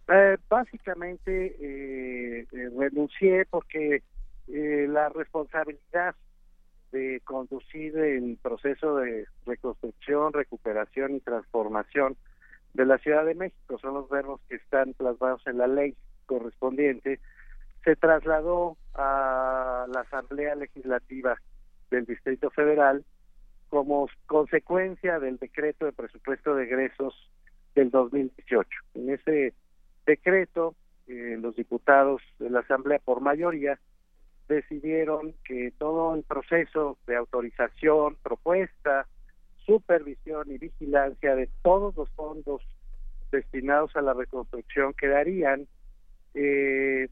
Eh, básicamente eh, eh, renuncié porque la responsabilidad de conducir el proceso de reconstrucción, recuperación y transformación de la Ciudad de México, son los verbos que están plasmados en la ley correspondiente, se trasladó a la Asamblea Legislativa del Distrito Federal como consecuencia del decreto de presupuesto de egresos del 2018. En ese decreto, eh, los diputados de la Asamblea por mayoría decidieron que todo el proceso de autorización, propuesta, supervisión y vigilancia de todos los fondos destinados a la reconstrucción quedarían eh,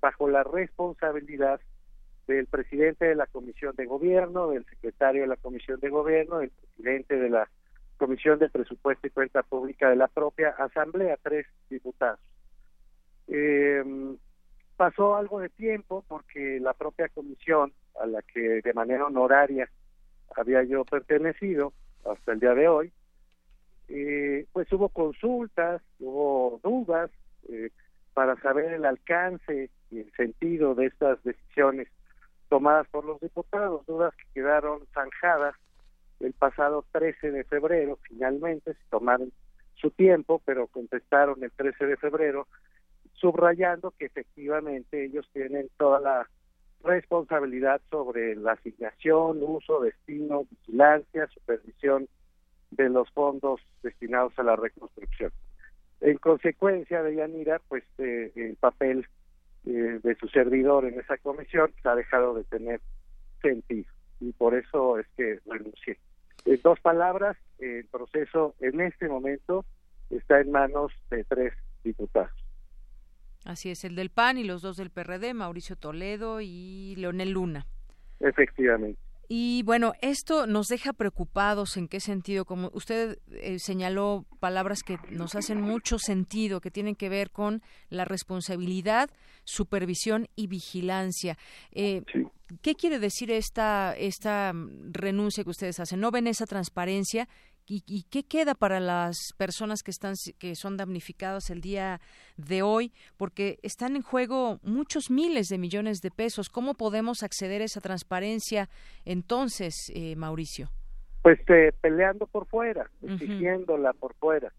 bajo la responsabilidad del presidente de la Comisión de Gobierno, del secretario de la Comisión de Gobierno, del presidente de la Comisión de Presupuesto y Cuenta Pública de la propia Asamblea, tres diputados. Eh, pasó algo de tiempo porque la propia comisión, a la que de manera honoraria había yo pertenecido hasta el día de hoy, pues hubo consultas, hubo dudas eh, para saber el alcance y el sentido de estas decisiones tomadas por los diputados, dudas que quedaron zanjadas el pasado 13 de febrero, finalmente se tomaron su tiempo, pero contestaron el 13 de febrero, subrayando que efectivamente ellos tienen toda la responsabilidad sobre la asignación, uso, destino, vigilancia, supervisión de los fondos destinados a la reconstrucción. En consecuencia de Yanira, pues eh, el papel eh, de su servidor en esa comisión ha dejado de tener sentido y por eso es que renuncié. En dos palabras, el proceso en este momento está en manos de tres diputados. Así es, el del PAN y los dos del PRD, Mauricio Toledo y Leonel Luna. Efectivamente. Y bueno, esto nos deja preocupados en qué sentido, como usted eh, señaló palabras que nos hacen mucho sentido, que tienen que ver con la responsabilidad, supervisión y vigilancia. Eh, ¿Qué quiere decir esta, esta renuncia que ustedes hacen? ¿No ven esa transparencia? ¿Y, qué queda para las personas que están que son damnificadas el día de hoy? Porque están en juego muchos miles de millones de pesos. ¿Cómo podemos acceder a esa transparencia entonces, eh, Mauricio? Pues eh, peleando por fuera, exigiéndola por fuera.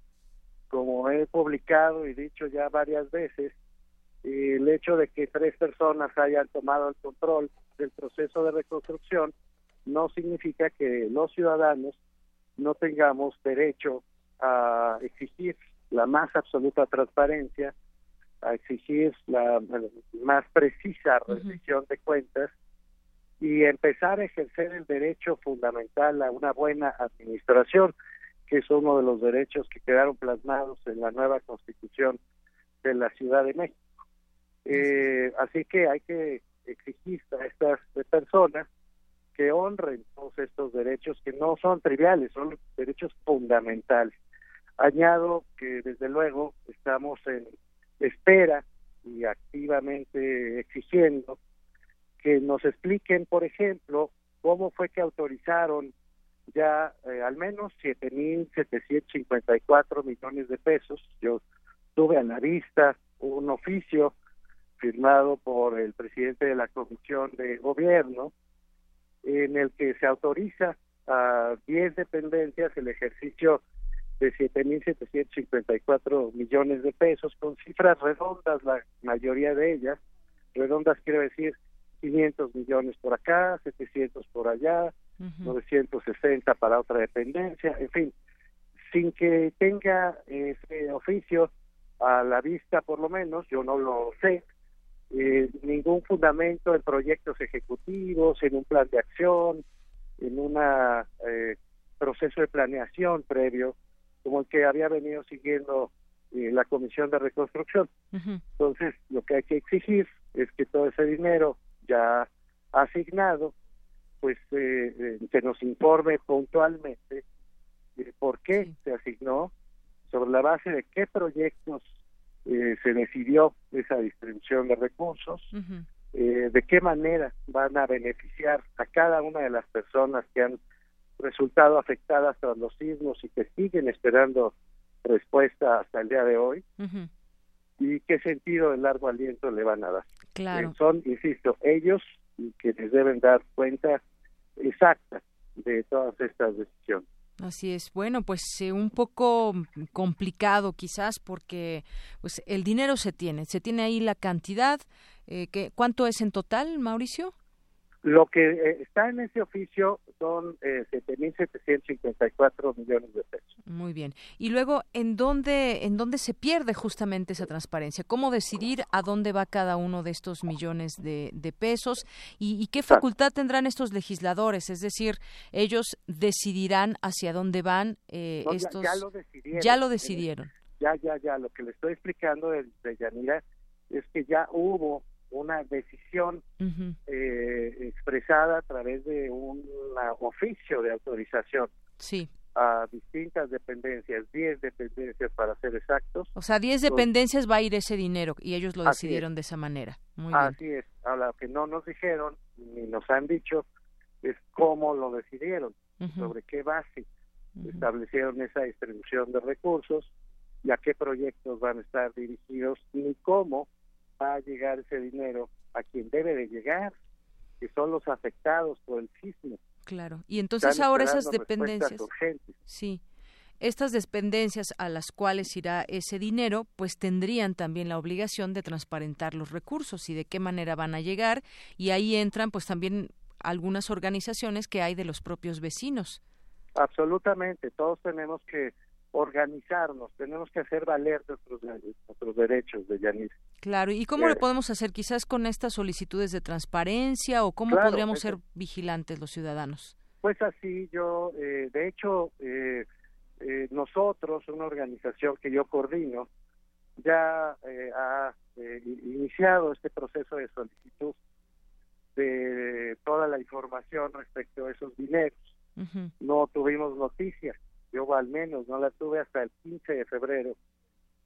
Como he publicado y dicho ya varias veces, el hecho de que tres personas hayan tomado el control del proceso de reconstrucción no significa que los ciudadanos no tengamos derecho a exigir la más absoluta transparencia, a exigir la más precisa rendición de cuentas y empezar a ejercer el derecho fundamental a una buena administración, que es uno de los derechos que quedaron plasmados en la nueva constitución de la Ciudad de México. Eh, así que hay que exigir a estas personas que honren todos estos derechos que no son triviales, son derechos fundamentales. Añado que desde luego estamos en espera y activamente exigiendo que nos expliquen, por ejemplo, cómo fue que autorizaron ya eh, al menos 7.754 millones de pesos. Yo tuve a la vista un oficio firmado por el presidente de la Comisión de Gobierno, en el que se autoriza a 10 dependencias el ejercicio de 7.754 millones de pesos, con cifras redondas, la mayoría de ellas. Redondas quiero decir 500 millones por acá, 700 por allá, 960 para otra dependencia, en fin, sin que tenga ese oficio a la vista por lo menos, yo no lo sé, eh, ningún fundamento en proyectos ejecutivos, en un plan de acción, en un eh, proceso de planeación previo, como el que había venido siguiendo eh, la Comisión de Reconstrucción. Entonces, lo que hay que exigir es que todo ese dinero ya asignado, pues eh, se nos informe puntualmente por qué se asignó, sobre la base de qué proyectos eh, se decidió esa distribución de recursos, eh, de qué manera van a beneficiar a cada una de las personas que han resultado afectadas tras los sismos y que siguen esperando respuesta hasta el día de hoy y qué sentido de largo aliento le van a dar. Claro. Eh, son, insisto, ellos quienes deben dar cuenta exacta de todas estas decisiones. Así es. Bueno, pues eh, un poco complicado quizás porque pues el dinero se tiene, se tiene ahí la cantidad. Eh, que, ¿Cuánto es en total, Mauricio? Lo que eh, está en ese oficio son eh, 7.754 millones de pesos. Muy bien. Y luego, ¿en dónde, ¿en dónde se pierde justamente esa transparencia? ¿Cómo decidir a dónde va cada uno de estos millones de, pesos? ¿Y, qué facultad tendrán estos legisladores? Es decir, ellos decidirán hacia dónde van eh, estos... Ya, lo decidieron. Ya lo decidieron. Ya, ya, ya. Lo que le estoy explicando de, de Yanira es que ya hubo una decisión eh, expresada a través de un oficio de autorización sí. a distintas dependencias, 10 dependencias para ser exactos. O sea, 10 dependencias va a ir ese dinero y ellos lo decidieron de esa manera. Muy así es. Ahora, lo que no nos dijeron ni nos han dicho es cómo lo decidieron, sobre qué base establecieron esa distribución de recursos y a qué proyectos van a estar dirigidos ni cómo va a llegar ese dinero a quien debe de llegar, que son los afectados por el sismo. Claro, y entonces ahora esas dependencias, sí, estas dependencias a las cuales irá ese dinero, pues tendrían también la obligación de transparentar los recursos y de qué manera van a llegar, y ahí entran pues también algunas organizaciones que hay de los propios vecinos. Absolutamente, todos tenemos que organizarnos, tenemos que hacer valer nuestros, nuestros derechos de Yanis. Claro, ¿y cómo lo eh, podemos hacer? Quizás con estas solicitudes de transparencia o cómo podríamos ser vigilantes los ciudadanos. Pues así, yo, eh, de hecho, eh, nosotros, una organización que yo coordino, ya ha iniciado este proceso de solicitud de toda la información respecto a esos dineros. No tuvimos noticias yo al menos no la tuve hasta el 15 de febrero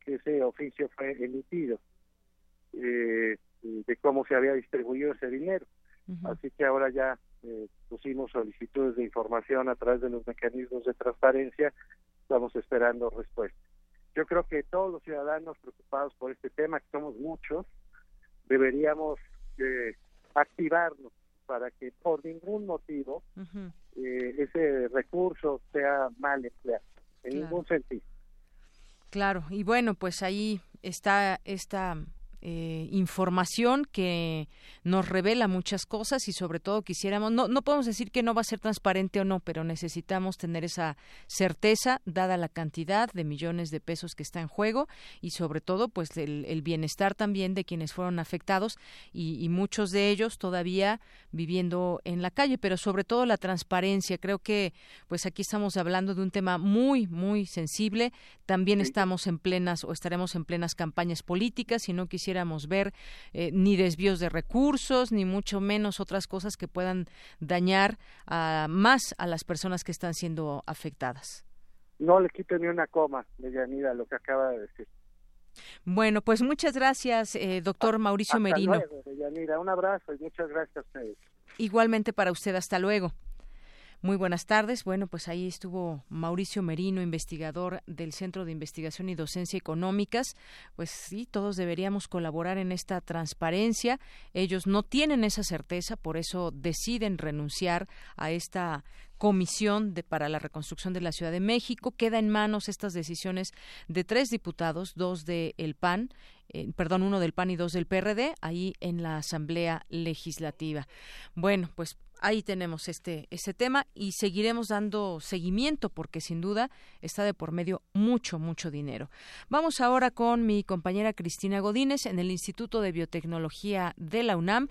que ese oficio fue emitido eh, de cómo se había distribuido ese dinero. Así que ahora ya eh, pusimos solicitudes de información a través de los mecanismos de transparencia, estamos esperando respuesta. Yo creo que todos los ciudadanos preocupados por este tema, que somos muchos, deberíamos eh, activarnos para que por ningún motivo eh, ese recurso sea mal empleado, en ningún sentido. Claro, y bueno, pues ahí está esta eh, información que nos revela muchas cosas y sobre todo quisiéramos, no, no podemos decir que no va a ser transparente o no, pero necesitamos tener esa certeza dada la cantidad de millones de pesos que está en juego y sobre todo pues el, bienestar también de quienes fueron afectados y, y, muchos de ellos todavía viviendo en la calle, pero sobre todo la transparencia. Creo que pues aquí estamos hablando de un tema muy, muy sensible. También estamos en plenas o estaremos en plenas campañas políticas y no quisiera ver eh, ni desvíos de recursos, ni mucho menos otras cosas que puedan dañar a, más a las personas que están siendo afectadas. No le quito ni una coma, Medianida, lo que acaba de decir. Bueno, pues muchas gracias, eh, doctor Mauricio hasta Merino. Luego, Un abrazo y muchas gracias a ustedes. Igualmente para usted, hasta luego. Muy buenas tardes. Bueno, pues ahí estuvo Mauricio Merino, investigador del Centro de Investigación y Docencia Económicas. Pues sí, todos deberíamos colaborar en esta transparencia. Ellos no tienen esa certeza, por eso deciden renunciar a esta comisión de, para la reconstrucción de la Ciudad de México. Queda en manos estas decisiones de tres diputados, dos del el PAN, eh, perdón, uno del PAN y dos del PRD, ahí en la Asamblea Legislativa. Bueno, pues ahí tenemos este, este tema y seguiremos dando seguimiento porque sin duda está de por medio mucho, mucho dinero. Vamos ahora con mi compañera Cristina Godínez en el Instituto de Biotecnología de la UNAM.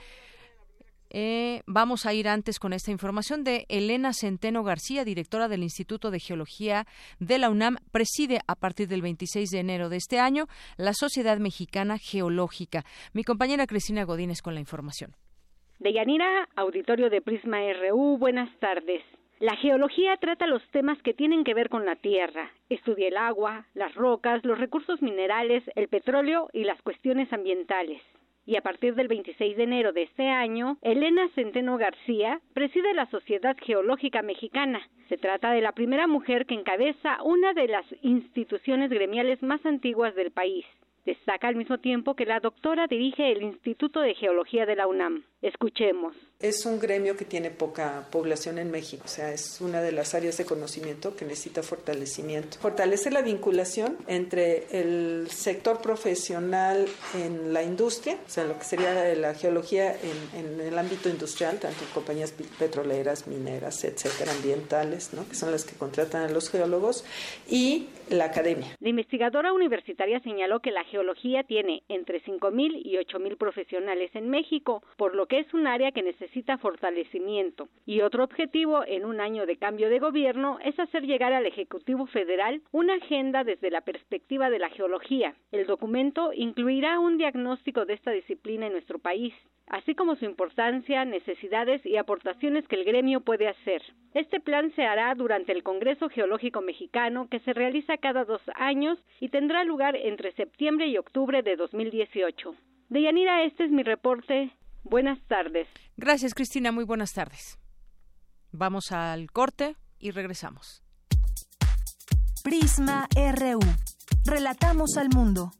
Eh, vamos a ir antes con esta información de Elena Centeno García, directora del Instituto de Geología de la UNAM, preside a partir del 26 de enero de este año la Sociedad Mexicana Geológica. Mi compañera Cristina Godínez con la información. Deyanira, auditorio de Prisma RU, buenas tardes. La geología trata los temas que tienen que ver con la Tierra. Estudia el agua, las rocas, los recursos minerales, el petróleo y las cuestiones ambientales. Y a partir del 26 de enero de este año, Elena Centeno García preside la Sociedad Geológica Mexicana. Se trata de la primera mujer que encabeza una de las instituciones gremiales más antiguas del país. Destaca al mismo tiempo que la doctora dirige el Instituto de Geología de la UNAM. Escuchemos. Es un gremio que tiene poca población en México, o sea, es una de las áreas de conocimiento que necesita fortalecimiento. Fortalece la vinculación entre el sector profesional en la industria, o sea, lo que sería la geología en, el ámbito industrial, tanto compañías petroleras, mineras, etcétera, ambientales, ¿no? que son las que contratan a los geólogos, y la academia. La investigadora universitaria señaló que la geología tiene entre 5.000 y 8.000 profesionales en México, por lo que es un área que necesita fortalecimiento. Y otro objetivo en un año de cambio de gobierno es hacer llegar al Ejecutivo Federal una agenda desde la perspectiva de la geología. El documento incluirá un diagnóstico de esta disciplina en nuestro país, así como su importancia, necesidades y aportaciones que el gremio puede hacer. Este plan se hará durante el Congreso Geológico Mexicano que se realiza cada dos años y tendrá lugar entre septiembre y octubre de 2018. Deyanira, este es mi reporte. Buenas tardes. Gracias, Cristina. Muy buenas tardes. Vamos al corte y regresamos. Prisma RU. Relatamos al mundo.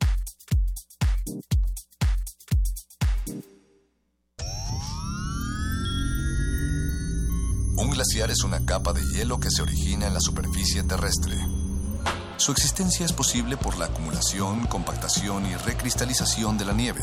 Un glaciar es una capa de hielo que se origina en la superficie terrestre. Su existencia es posible por la acumulación, compactación y recristalización de la nieve.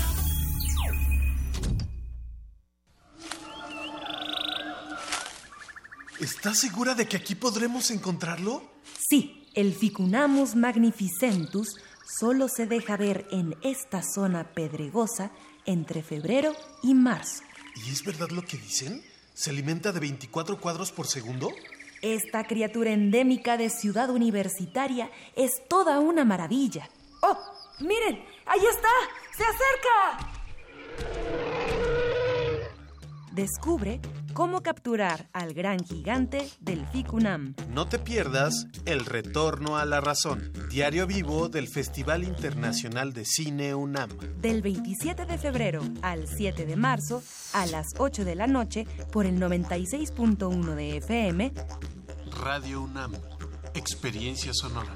¿Estás segura de que aquí podremos encontrarlo? Sí, el Ficunamus magnificentus solo se deja ver en esta zona pedregosa entre febrero y marzo. ¿Y es verdad lo que dicen? ¿Se alimenta de 24 cuadros por segundo? Esta criatura endémica de ciudad universitaria es toda una maravilla. ¡Oh! ¡Miren! ¡Ahí está! ¡Se acerca! Descubre cómo capturar al gran gigante del Ficunam. No te pierdas El Retorno a la Razón, diario vivo del Festival Internacional de Cine UNAM. Del 27 de febrero al 7 de marzo a las 8 de la noche por el 96.1 de FM. Radio UNAM, experiencia sonora.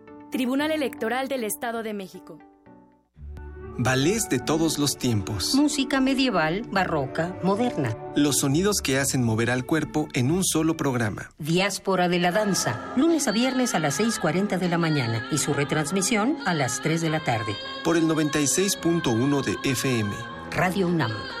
Tribunal Electoral del Estado de México. Ballets de todos los tiempos. Música medieval, barroca, moderna. Los sonidos que hacen mover al cuerpo en un solo programa. Diáspora de la danza, lunes a viernes a las 6.40 de la mañana y su retransmisión a las 3 de la tarde. Por el 96.1 de FM. Radio UNAM.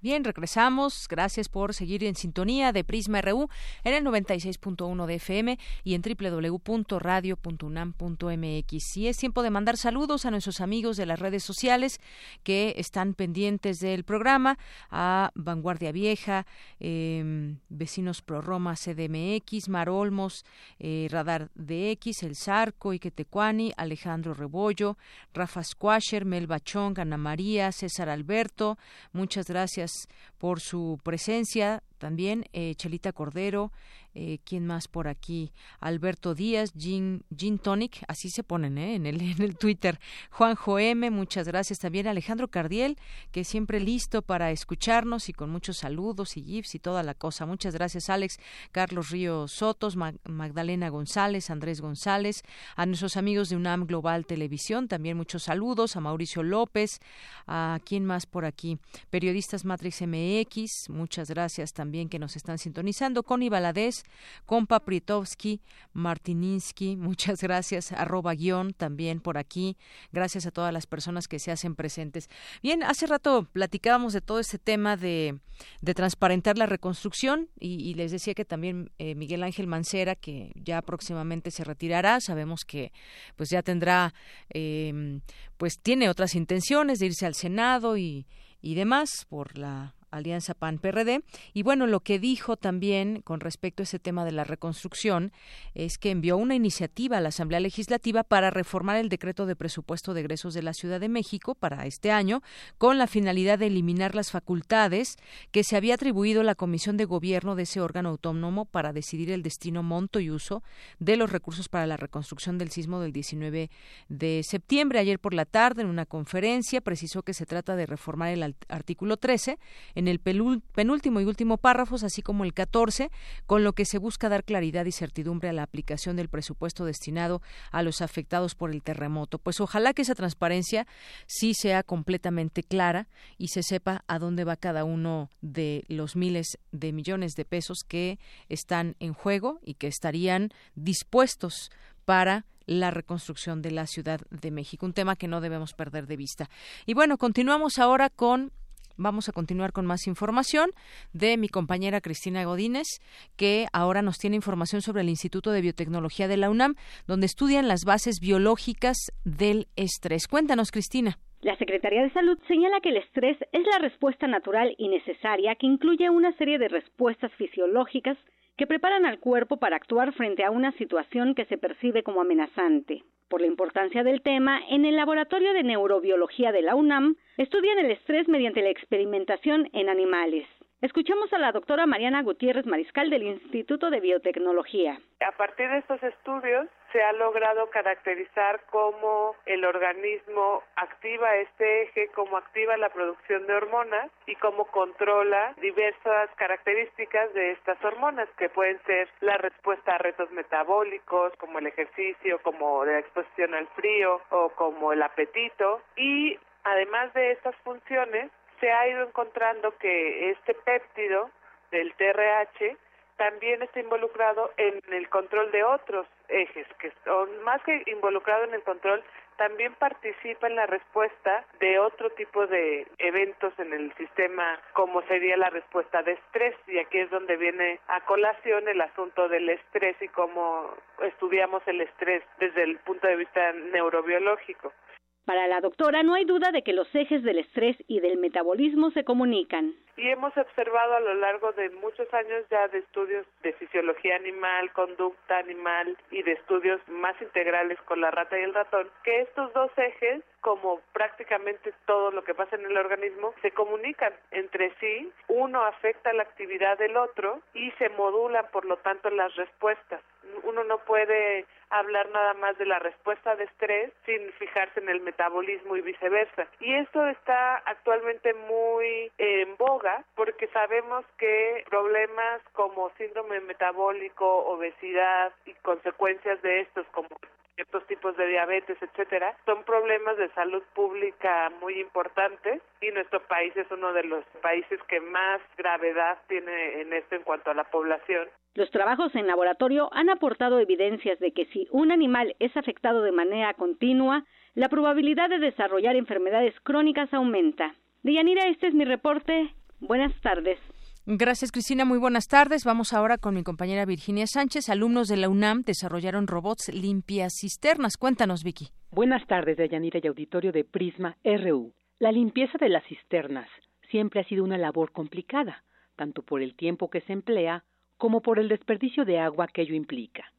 Bien, regresamos. Gracias por seguir en sintonía de Prisma RU en el 96.1 de FM y en www.radio.unam.mx. Y es tiempo de mandar saludos a nuestros amigos de las redes sociales que están pendientes del programa, a Vanguardia Vieja, eh, Vecinos Pro Roma CDMX, Mar Olmos, eh, Radar DX, El Zarco, Iquetecuani, Alejandro Rebollo, Rafa Squasher, Mel Bachón, Ana María, César Alberto. Muchas gracias por su presencia. También eh, Chelita Cordero, eh, ¿quién más por aquí? Alberto Díaz, Gin, Tonic, así se ponen ¿eh? en, el, en el Twitter. Juanjo M, muchas gracias también. Alejandro Cardiel, que siempre listo para escucharnos y con muchos saludos y gifs y toda la cosa. Muchas gracias, Alex. Carlos Río Sotos, Magdalena González, Andrés González, a nuestros amigos de UNAM Global Televisión, también muchos saludos. A Mauricio López, a quién más por aquí? Periodistas Matrix MX, muchas gracias también también que nos están sintonizando. Connie Valadez, Compa Pritovsky, Martininsky, muchas gracias. Arroba guion también por aquí. Gracias a todas las personas que se hacen presentes. Bien, hace rato platicábamos de todo este tema de, transparentar la reconstrucción y, les decía que también eh, Miguel Ángel Mancera, que ya próximamente se retirará, sabemos que pues ya tendrá, eh, pues tiene otras intenciones de irse al Senado y, y demás por la Alianza PAN-PRD. Y bueno, lo que dijo también con respecto a ese tema de la reconstrucción es que envió una iniciativa a la Asamblea Legislativa para reformar el decreto de presupuesto de egresos de la Ciudad de México para este año, con la finalidad de eliminar las facultades que se había atribuido la Comisión de Gobierno de ese órgano autónomo para decidir el destino, monto y uso de los recursos para la reconstrucción del sismo del 19 de septiembre. Ayer por la tarde, en una conferencia, precisó que se trata de reformar el artículo 13 en el penúltimo y último párrafos, así como el 14, con lo que se busca dar claridad y certidumbre a la aplicación del presupuesto destinado a los afectados por el terremoto. Pues ojalá que esa transparencia sí sea completamente clara y se sepa a dónde va cada uno de los miles de millones de pesos que están en juego y que estarían dispuestos para la reconstrucción de la Ciudad de México, un tema que no debemos perder de vista. Y bueno, continuamos ahora con vamos a continuar con más información de mi compañera Cristina Godínez, que ahora nos tiene información sobre el Instituto de Biotecnología de la UNAM, donde estudian las bases biológicas del estrés. Cuéntanos, Cristina. La Secretaría de Salud señala que el estrés es la respuesta natural y necesaria que incluye una serie de respuestas fisiológicas que preparan al cuerpo para actuar frente a una situación que se percibe como amenazante. Por la importancia del tema, en el Laboratorio de Neurobiología de la UNAM estudian el estrés mediante la experimentación en animales. Escuchamos a la doctora Mariana Gutiérrez Mariscal del Instituto de Biotecnología. A partir de estos estudios se ha logrado caracterizar cómo el organismo activa este eje, cómo activa la producción de hormonas y cómo controla diversas características de estas hormonas, que pueden ser la respuesta a retos metabólicos, como el ejercicio, como la exposición al frío o como el apetito. Y además de estas funciones, se ha ido encontrando que este péptido del TRH también está involucrado en el control de otros ejes, que son más que involucrado en el control, también participa en la respuesta de otro tipo de eventos en el sistema, como sería la respuesta de estrés, y aquí es donde viene a colación el asunto del estrés y cómo estudiamos el estrés desde el punto de vista neurobiológico. Para la doctora no hay duda de que los ejes del estrés y del metabolismo se comunican. Y hemos observado a lo largo de muchos años ya de estudios de fisiología animal, conducta animal y de estudios más integrales con la rata y el ratón, que estos dos ejes, como prácticamente todo lo que pasa en el organismo, se comunican entre sí, uno afecta la actividad del otro y se modulan por lo tanto las respuestas. Uno no puede hablar nada más de la respuesta de estrés sin fijarse en el metabolismo y viceversa. Y esto está actualmente muy en boga porque sabemos que problemas como síndrome metabólico, obesidad y consecuencias de estos como ciertos tipos de diabetes, etcétera, son problemas de salud pública muy importantes y nuestro país es uno de los países que más gravedad tiene en esto en cuanto a la población. Los trabajos en laboratorio han aportado evidencias de que si un animal es afectado de manera continua, la probabilidad de desarrollar enfermedades crónicas aumenta. Deyanira, este es mi reporte. Buenas tardes. Gracias, Cristina. Muy buenas tardes. Vamos ahora con mi compañera Virginia Sánchez. Alumnos de la UNAM desarrollaron robots limpias cisternas. Cuéntanos, Vicky. Buenas tardes, Deyanira y auditorio de Prisma RU. La limpieza de las cisternas siempre ha sido una labor complicada, tanto por el tiempo que se emplea como por el desperdicio de agua que ello implica.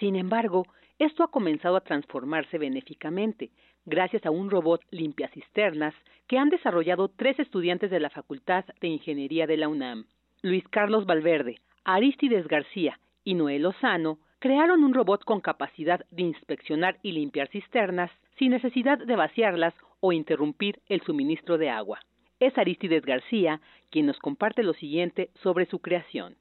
Sin embargo, esto ha comenzado a transformarse benéficamente, gracias a un robot limpia cisternas que han desarrollado tres estudiantes de la Facultad de Ingeniería de la UNAM. Luis Carlos Valverde, Aristides García y Noé Lozano crearon un robot con capacidad de inspeccionar y limpiar cisternas sin necesidad de vaciarlas o interrumpir el suministro de agua. Es Aristides García quien nos comparte lo siguiente sobre su creación.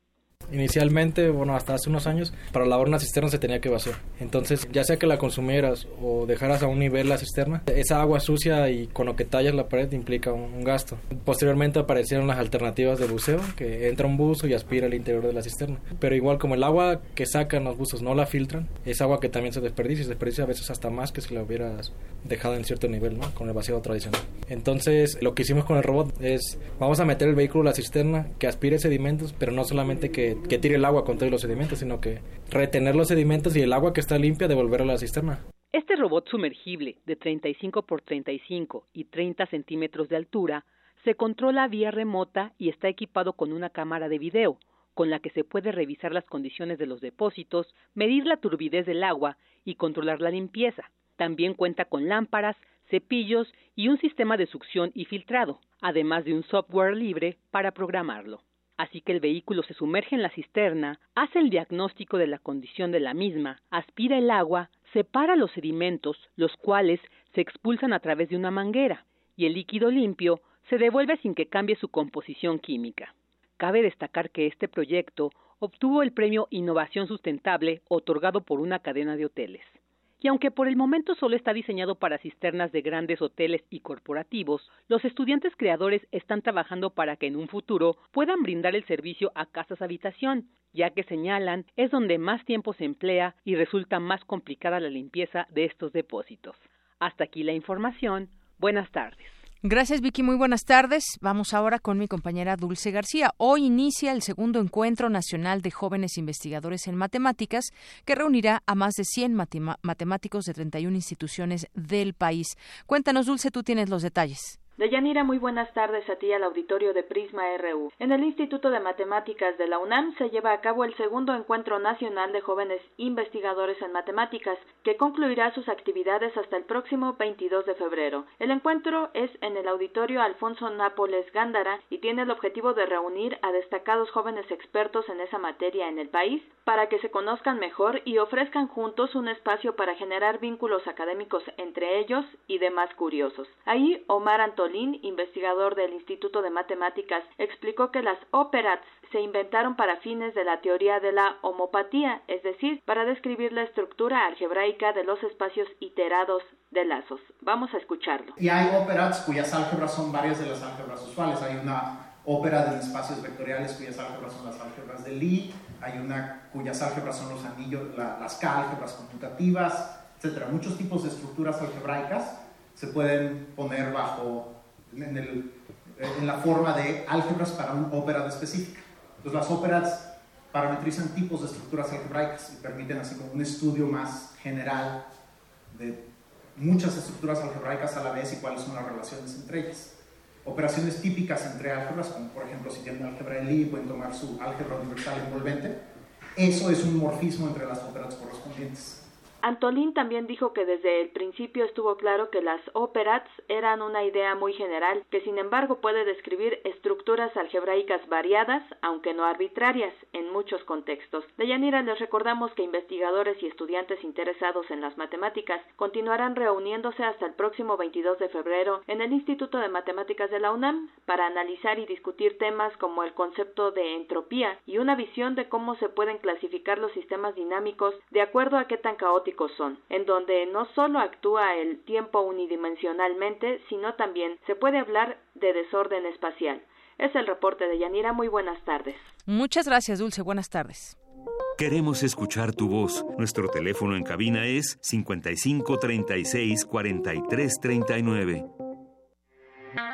Inicialmente, bueno, hasta hace unos años, para lavar una cisterna se tenía que vaciar. Entonces, ya sea que la consumieras o dejaras a un nivel la cisterna, esa agua sucia y con lo que tallas la pared implica un, gasto. Posteriormente aparecieron las alternativas de buceo, que entra un buzo y aspira el interior de la cisterna. Pero igual como el agua que sacan los buzos no la filtran, es agua que también se desperdicia se desperdicia a veces hasta más que si la hubieras dejado en cierto nivel, ¿no? Con el vaciado tradicional. Entonces, lo que hicimos con el robot es, vamos a meter el vehículo a la cisterna que aspire sedimentos, pero no solamente que que, tire el agua con todos los sedimentos, sino que retener los sedimentos y el agua que está limpia devolverla a la cisterna. Este robot sumergible de 35 por 35 y 30 centímetros de altura se controla vía remota y está equipado con una cámara de video, con la que se puede revisar las condiciones de los depósitos, medir la turbidez del agua y controlar la limpieza. También cuenta con lámparas, cepillos y un sistema de succión y filtrado, además de un software libre para programarlo. Así que el vehículo se sumerge en la cisterna, hace el diagnóstico de la condición de la misma, aspira el agua, separa los sedimentos, los cuales se expulsan a través de una manguera, y el líquido limpio se devuelve sin que cambie su composición química. Cabe destacar que este proyecto obtuvo el premio Innovación Sustentable otorgado por una cadena de hoteles. Y aunque por el momento solo está diseñado para cisternas de grandes hoteles y corporativos, los estudiantes creadores están trabajando para que en un futuro puedan brindar el servicio a casas habitación, ya que señalan es donde más tiempo se emplea y resulta más complicada la limpieza de estos depósitos. Hasta aquí la información. Buenas tardes. Gracias, Vicky. Muy buenas tardes. Vamos ahora con mi compañera Dulce García. Hoy inicia el segundo Encuentro Nacional de Jóvenes Investigadores en Matemáticas, que reunirá a más de 100 matemáticos de 31 instituciones del país. Cuéntanos, Dulce, tú tienes los detalles. Deyanira, muy buenas tardes a ti al auditorio de Prisma RU. En el Instituto de Matemáticas de la UNAM se lleva a cabo el segundo encuentro nacional de jóvenes investigadores en matemáticas, que concluirá sus actividades hasta el próximo 22 de febrero. El encuentro es en el auditorio Alfonso Nápoles Gándara y tiene el objetivo de reunir a destacados jóvenes expertos en esa materia en el país para que se conozcan mejor y ofrezcan juntos un espacio para generar vínculos académicos entre ellos y demás curiosos. Ahí Omar investigador del Instituto de Matemáticas, explicó que las operats se inventaron para fines de la teoría de la homopatía, es decir, para describir la estructura algebraica de los espacios iterados de lazos. Vamos a escucharlo. Y hay operats cuyas álgebras son varias de las álgebras usuales. Hay una ópera de espacios vectoriales cuyas álgebras son las álgebras de Lie, hay una cuyas álgebras son los anillos, las K-álgebras conmutativas, etc. Muchos tipos de estructuras algebraicas se pueden poner bajo, en, el, en la forma de álgebras para una ópera específica. Entonces las óperas parametrizan tipos de estructuras algebraicas y permiten así como un estudio más general de muchas estructuras algebraicas a la vez y cuáles son las relaciones entre ellas. Operaciones típicas entre álgebras, como por ejemplo si tienen álgebra de Lie, pueden tomar su álgebra universal envolvente. Eso es un morfismo entre las óperas correspondientes. Antolín también dijo que desde el principio estuvo claro que las operats eran una idea muy general, que sin embargo puede describir estructuras algebraicas variadas, aunque no arbitrarias, en muchos contextos. De Yanira les recordamos que investigadores y estudiantes interesados en las matemáticas continuarán reuniéndose hasta el próximo 22 de febrero en el Instituto de Matemáticas de la UNAM para analizar y discutir temas como el concepto de entropía y una visión de cómo se pueden clasificar los sistemas dinámicos de acuerdo a qué tan caóticos son, en donde no solo actúa el tiempo unidimensionalmente, sino también se puede hablar de desorden espacial. Es el reporte de Yanira. Muy buenas tardes. Muchas gracias, Dulce. Buenas tardes. Queremos escuchar tu voz. Nuestro teléfono en cabina es 55 36 43 39.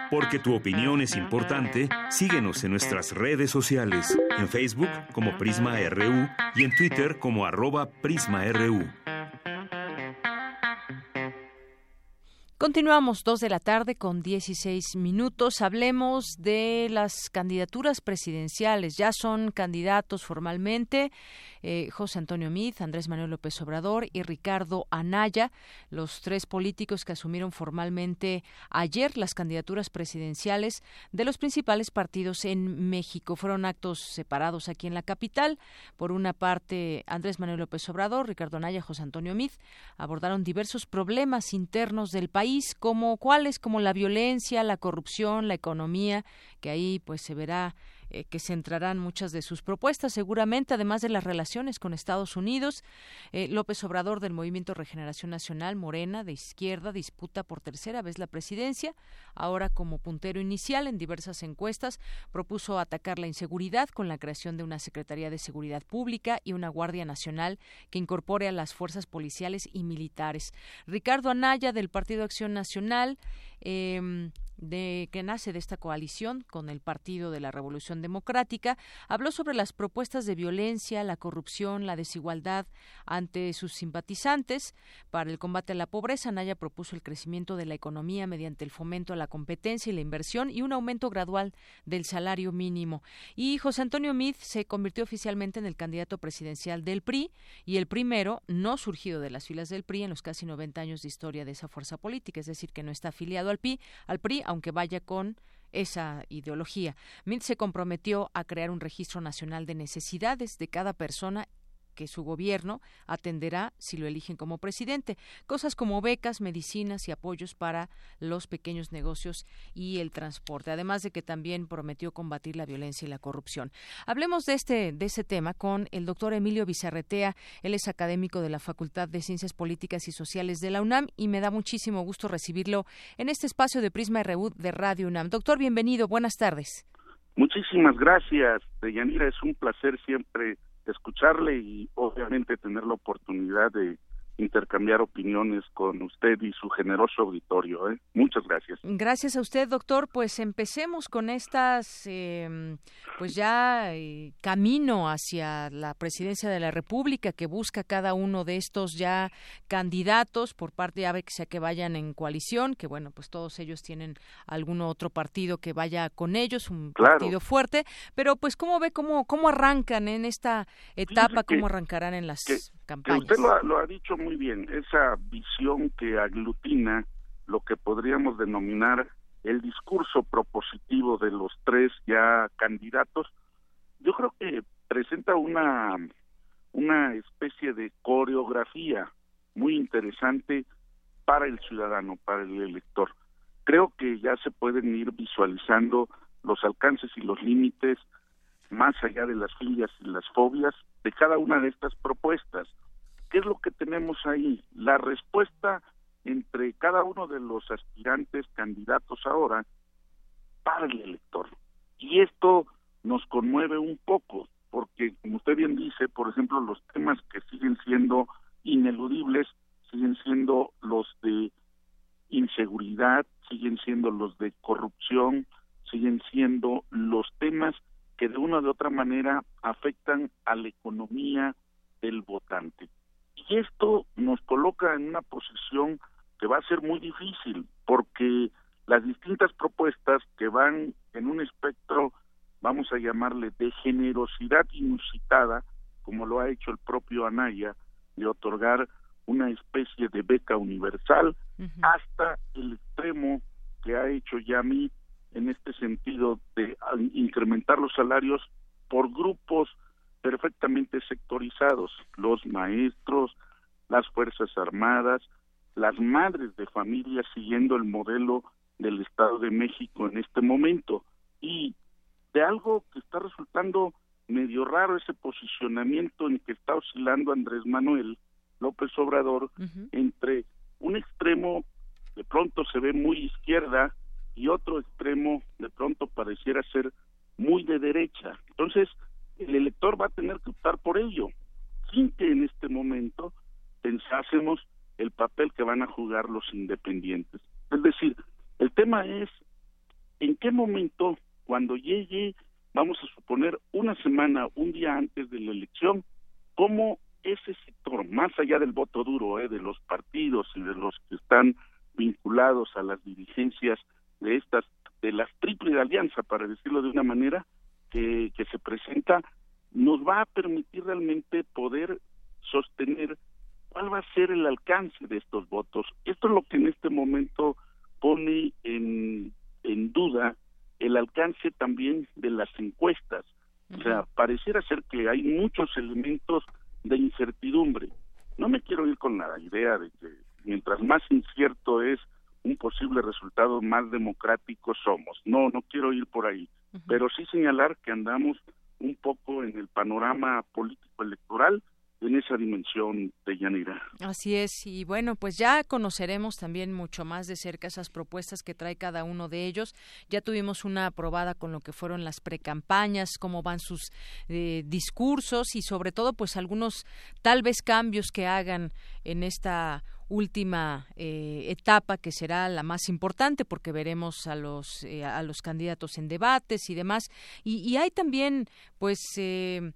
Porque tu opinión es importante, síguenos en nuestras redes sociales, en Facebook como Prisma RU y en Twitter como arroba PrismaRU. Continuamos dos de la tarde con 16 minutos. Hablemos de las candidaturas presidenciales. Ya son candidatos formalmente eh, José Antonio Mid, Andrés Manuel López Obrador y Ricardo Anaya, los tres políticos que asumieron formalmente ayer las candidaturas presidenciales de los principales partidos en México. Fueron actos separados aquí en la capital. Por una parte, Andrés Manuel López Obrador, Ricardo Anaya, José Antonio Mid abordaron diversos problemas internos del país, como cuáles, como la violencia, la corrupción, la economía, que ahí pues se verá eh, que centrarán muchas de sus propuestas, seguramente, además de las relaciones con Estados Unidos. Eh, López Obrador del Movimiento Regeneración Nacional, Morena, de izquierda, disputa por tercera vez la presidencia. Ahora, como puntero inicial en diversas encuestas, propuso atacar la inseguridad con la creación de una Secretaría de Seguridad Pública y una Guardia Nacional que incorpore a las fuerzas policiales y militares. Ricardo Anaya, del Partido Acción Nacional, eh, de que nace de esta coalición con el Partido de la Revolución Democrática, habló sobre las propuestas de violencia, la corrupción, la desigualdad ante sus simpatizantes. Para el combate a la pobreza, Naya propuso el crecimiento de la economía mediante el fomento a la competencia y la inversión y un aumento gradual del salario mínimo. Y José Antonio Mid se convirtió oficialmente en el candidato presidencial del PRI y el primero no surgido de las filas del PRI en los casi 90 años de historia de esa fuerza política, es decir, que no está afiliado al PRI, al PRI aunque vaya con esa ideología. Mint se comprometió a crear un registro nacional de necesidades de cada persona que su gobierno atenderá si lo eligen como presidente. Cosas como becas, medicinas y apoyos para los pequeños negocios y el transporte, además de que también prometió combatir la violencia y la corrupción. Hablemos de este de ese tema con el doctor Emilio Bizarretea. Él es académico de la Facultad de Ciencias Políticas y Sociales de la UNAM y me da muchísimo gusto recibirlo en este espacio de Prisma RU de Radio UNAM. Doctor, bienvenido. Buenas tardes. Muchísimas gracias, Deyanira. Es un placer siempre escucharle y obviamente tener la oportunidad de intercambiar opiniones con usted y su generoso auditorio. ¿eh? Muchas gracias. Gracias a usted, doctor. Pues empecemos con estas, eh, pues ya eh, camino hacia la presidencia de la República que busca cada uno de estos ya candidatos por parte ya que sea que vayan en coalición, que bueno, pues todos ellos tienen algún otro partido que vaya con ellos, un partido fuerte, pero pues cómo ve cómo cómo arrancan en esta etapa, cómo arrancarán en las campañas. usted lo ha dicho muy bien, esa visión que aglutina lo que podríamos denominar el discurso propositivo de los tres ya candidatos, yo creo que presenta una una especie de coreografía muy interesante para el ciudadano, para el elector. Creo que ya se pueden ir visualizando los alcances y los límites más allá de las filias y las fobias de cada una de estas propuestas. ¿Qué es lo que tenemos ahí? La respuesta entre cada uno de los aspirantes candidatos ahora para el elector. Y esto nos conmueve un poco, porque como usted bien dice, por ejemplo, los temas que siguen siendo ineludibles siguen siendo los de inseguridad, siguen siendo los de corrupción, siguen siendo los temas que de una u otra manera afectan a la economía del votante. Y esto nos coloca en una posición que va a ser muy difícil, porque las distintas propuestas que van en un espectro, vamos a llamarle, de generosidad inusitada, como lo ha hecho el propio Anaya, de otorgar una especie de beca universal, hasta el extremo que ha hecho Yami en este sentido de incrementar los salarios por grupos perfectamente sectorizados, los maestros, las Fuerzas Armadas, las madres de familia siguiendo el modelo del Estado de México en este momento. Y de algo que está resultando medio raro ese posicionamiento en que está oscilando Andrés Manuel López Obrador entre un extremo de pronto se ve muy izquierda y otro extremo de pronto pareciera ser muy de derecha. Entonces, el elector va a tener que optar por ello, sin que en este momento pensásemos el papel que van a jugar los independientes. Es decir, el tema es en qué momento, cuando llegue, vamos a suponer, una semana, un día antes de la elección, cómo ese sector, más allá del voto duro, eh, de los partidos y de los que están vinculados a las dirigencias de estas, de las triple alianza, para decirlo de una manera, que, que se presenta, nos va a permitir realmente poder sostener cuál va a ser el alcance de estos votos. Esto es lo que en este momento pone en, en duda el alcance también de las encuestas. O sea, pareciera ser que hay muchos elementos de incertidumbre. No me quiero ir con la idea de que mientras más incierto es un posible resultado, más democrático somos. No, no quiero ir por ahí, pero sí señalar que andamos un poco en el panorama político electoral en esa dimensión de Yanira. Así es, y bueno, pues ya conoceremos también mucho más de cerca esas propuestas que trae cada uno de ellos. Ya tuvimos una aprobada con lo que fueron las precampañas, cómo van sus eh, discursos y sobre todo pues algunos tal vez cambios que hagan en esta última eh, etapa que será la más importante porque veremos a los eh, a los candidatos en debates y demás. Y, y hay también pues eh,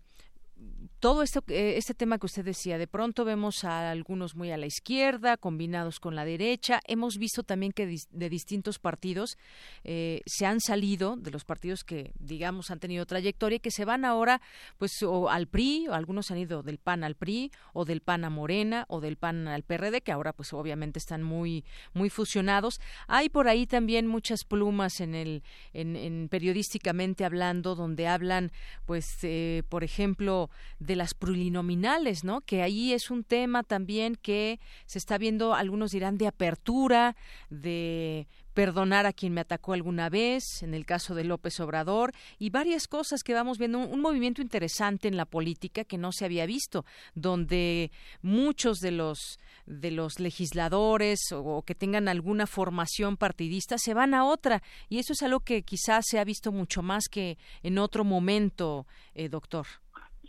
todo esto, eh, este tema que usted decía, de pronto vemos a algunos muy a la izquierda, combinados con la derecha. Hemos visto también que de distintos partidos eh, se han salido, de los partidos que, digamos, han tenido trayectoria, que se van ahora, pues, o al PRI, algunos han ido del PAN al PRI, o del PAN a Morena, o del PAN al PRD, que ahora, pues, obviamente están muy, muy fusionados. Hay por ahí también muchas plumas en el, en, periodísticamente hablando, donde hablan, pues, eh, por ejemplo, de de las plurinominales, ¿no? Que ahí es un tema también que se está viendo, algunos dirán, de apertura, de perdonar a quien me atacó alguna vez, en el caso de López Obrador, y varias cosas que vamos viendo, un, movimiento interesante en la política que no se había visto, donde muchos de los de los legisladores o, que tengan alguna formación partidista se van a otra, y eso es algo que quizás se ha visto mucho más que en otro momento, eh, doctor.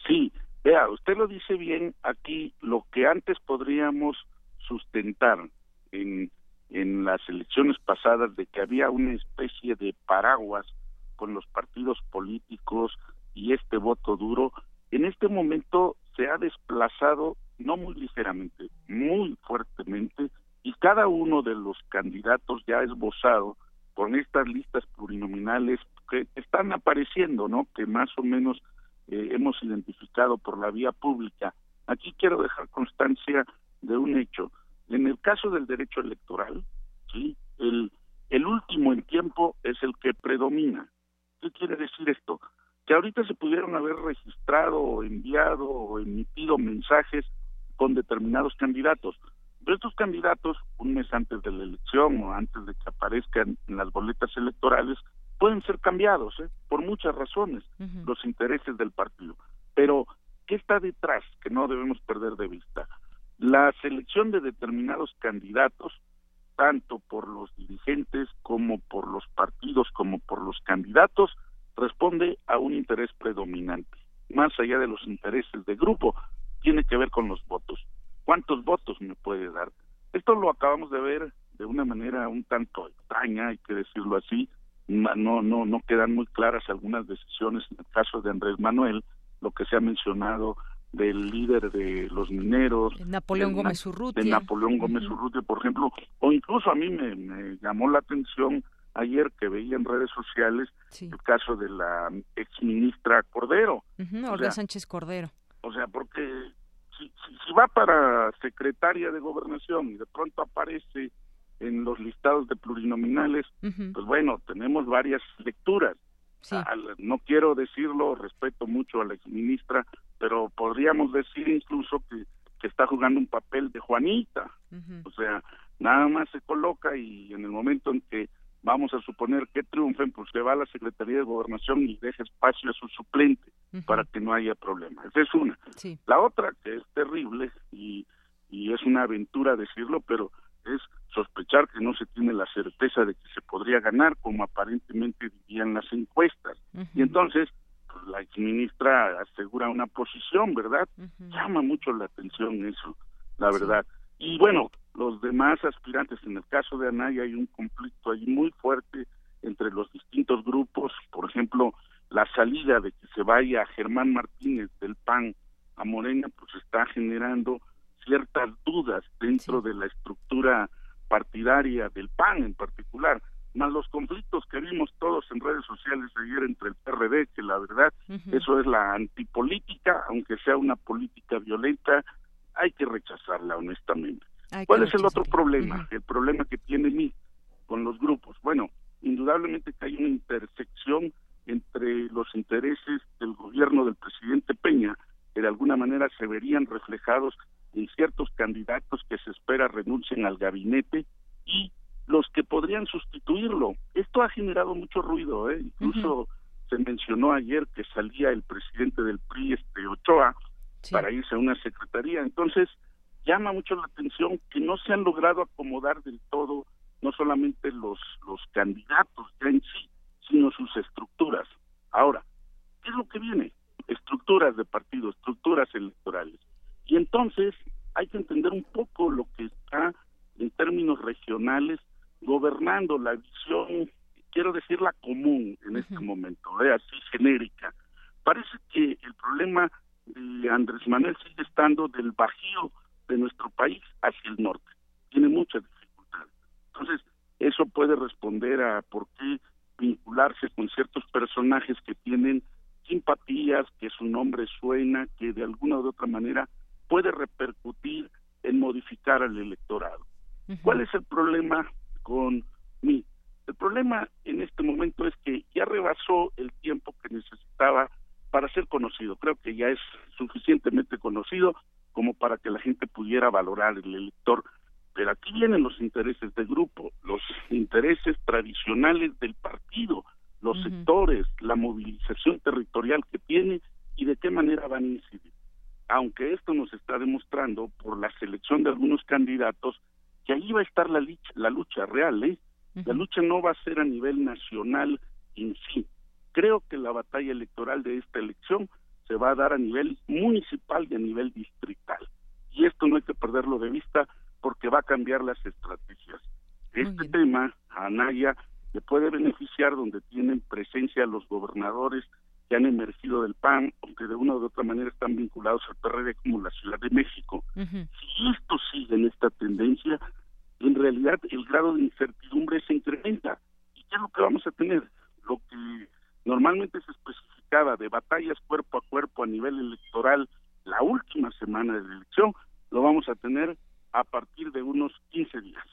Sí, vea, usted lo dice bien, aquí lo que antes podríamos sustentar en en las elecciones pasadas de que había una especie de paraguas con los partidos políticos y este voto duro, en este momento se ha desplazado no muy ligeramente, muy fuertemente, y cada uno de los candidatos ya esbozado con estas listas plurinominales que están apareciendo, ¿no? Que más o menos eh, por la vía pública. Aquí quiero dejar constancia de un hecho. En el caso del derecho electoral, ¿sí? el, el último en tiempo es el que predomina. ¿Qué quiere decir esto? Que ahorita se pudieron haber registrado, o enviado o emitido mensajes con determinados candidatos. Pero estos candidatos, un mes antes de la elección o antes de que aparezcan en las boletas electorales, pueden ser cambiados ¿eh? por muchas razones, los intereses del partido. Pero, ¿qué está detrás que no debemos perder de vista? La selección de determinados candidatos, tanto por los dirigentes como por los partidos como por los candidatos, responde a un interés predominante. Más allá de los intereses de grupo, tiene que ver con los votos. ¿Cuántos votos me puede dar? Esto lo acabamos de ver de una manera un tanto extraña, hay que decirlo así. No, no, no quedan muy claras algunas decisiones en el caso de Andrés Manuel, lo que se ha mencionado del líder de los mineros, Napoleón Gómez Urrutia, de Napoleón Gómez Urrutia, por ejemplo, o incluso a mí me, llamó la atención ayer que veía en redes sociales el caso de la ex ministra Cordero, uh Sánchez Cordero. O sea, porque si, si, va para secretaria de gobernación y de pronto aparece en los listados de plurinominales, pues bueno, tenemos varias lecturas no quiero decirlo, respeto mucho a la exministra, pero podríamos decir incluso que, que está jugando un papel de Juanita. O sea, nada más se coloca y en el momento en que vamos a suponer que triunfen, pues se va a la Secretaría de Gobernación y deja espacio a su suplente para que no haya problema. Esa es una. La otra, que es terrible y, y es una aventura decirlo, pero es sospechar que no se tiene la certeza de que se podría ganar, como aparentemente dirían las encuestas. Y entonces, pues, la exministra asegura una posición, ¿verdad? Llama mucho la atención eso, la verdad. Y bueno, los demás aspirantes, en el caso de Anaya hay un conflicto ahí muy fuerte entre los distintos grupos, por ejemplo, la salida de que se vaya Germán Martínez del PAN a Morena, pues está generando ciertas dudas dentro de la estructura partidaria del PAN en particular, más los conflictos que vimos todos en redes sociales ayer entre el PRD, que la verdad eso es la antipolítica, aunque sea una política violenta, hay que rechazarla honestamente. ¿Cuál es el otro problema? El problema que tiene mí con los grupos. Bueno, indudablemente que hay una intersección entre los intereses del gobierno del presidente Peña, que de alguna manera se verían reflejados en ciertos candidatos que se espera renuncien al gabinete y los que podrían sustituirlo. Esto ha generado mucho ruido, ¿eh? incluso se mencionó ayer que salía el presidente del PRI, este Ochoa, para irse a una secretaría. Entonces, llama mucho la atención que no se han logrado acomodar del todo no solamente los, los candidatos ya en sí, sino sus estructuras. Ahora, ¿qué es lo que viene? Estructuras de partido, estructuras electorales. Y entonces hay que entender un poco lo que está en términos regionales gobernando la visión, quiero decir la común en este momento, ¿eh? así genérica. Parece que el problema de Andrés Manuel sigue estando del bajío de nuestro país hacia el norte. Tiene muchas dificultades. Entonces, eso puede responder a por qué vincularse con ciertos personajes que tienen simpatías, que su nombre suena, que de alguna u otra manera puede repercutir en modificar al electorado. ¿Cuál es el problema con mí? El problema en este momento es que ya rebasó el tiempo que necesitaba para ser conocido. Creo que ya es suficientemente conocido como para que la gente pudiera valorar el elector. Pero aquí vienen los intereses del grupo, los intereses tradicionales del partido, los sectores, la movilización territorial que tiene y de qué manera van a incidir. Aunque esto nos está demostrando por la selección de algunos candidatos que ahí va a estar la, la lucha real, ¿eh? La lucha no va a ser a nivel nacional en sí. Creo que la batalla electoral de esta elección se va a dar a nivel municipal y a nivel distrital. Y esto no hay que perderlo de vista porque va a cambiar las estrategias. Este tema, a Anaya, le puede beneficiar donde tienen presencia los gobernadores que han emergido del PAN, aunque de una u otra manera están vinculados al PRD como la Ciudad de México. Si esto sigue en esta tendencia, en realidad el grado de incertidumbre se incrementa. ¿Y qué es lo que vamos a tener? Lo que normalmente se especificaba de batallas cuerpo a cuerpo a nivel electoral la última semana de la elección, lo vamos a tener a partir de unos 15 días.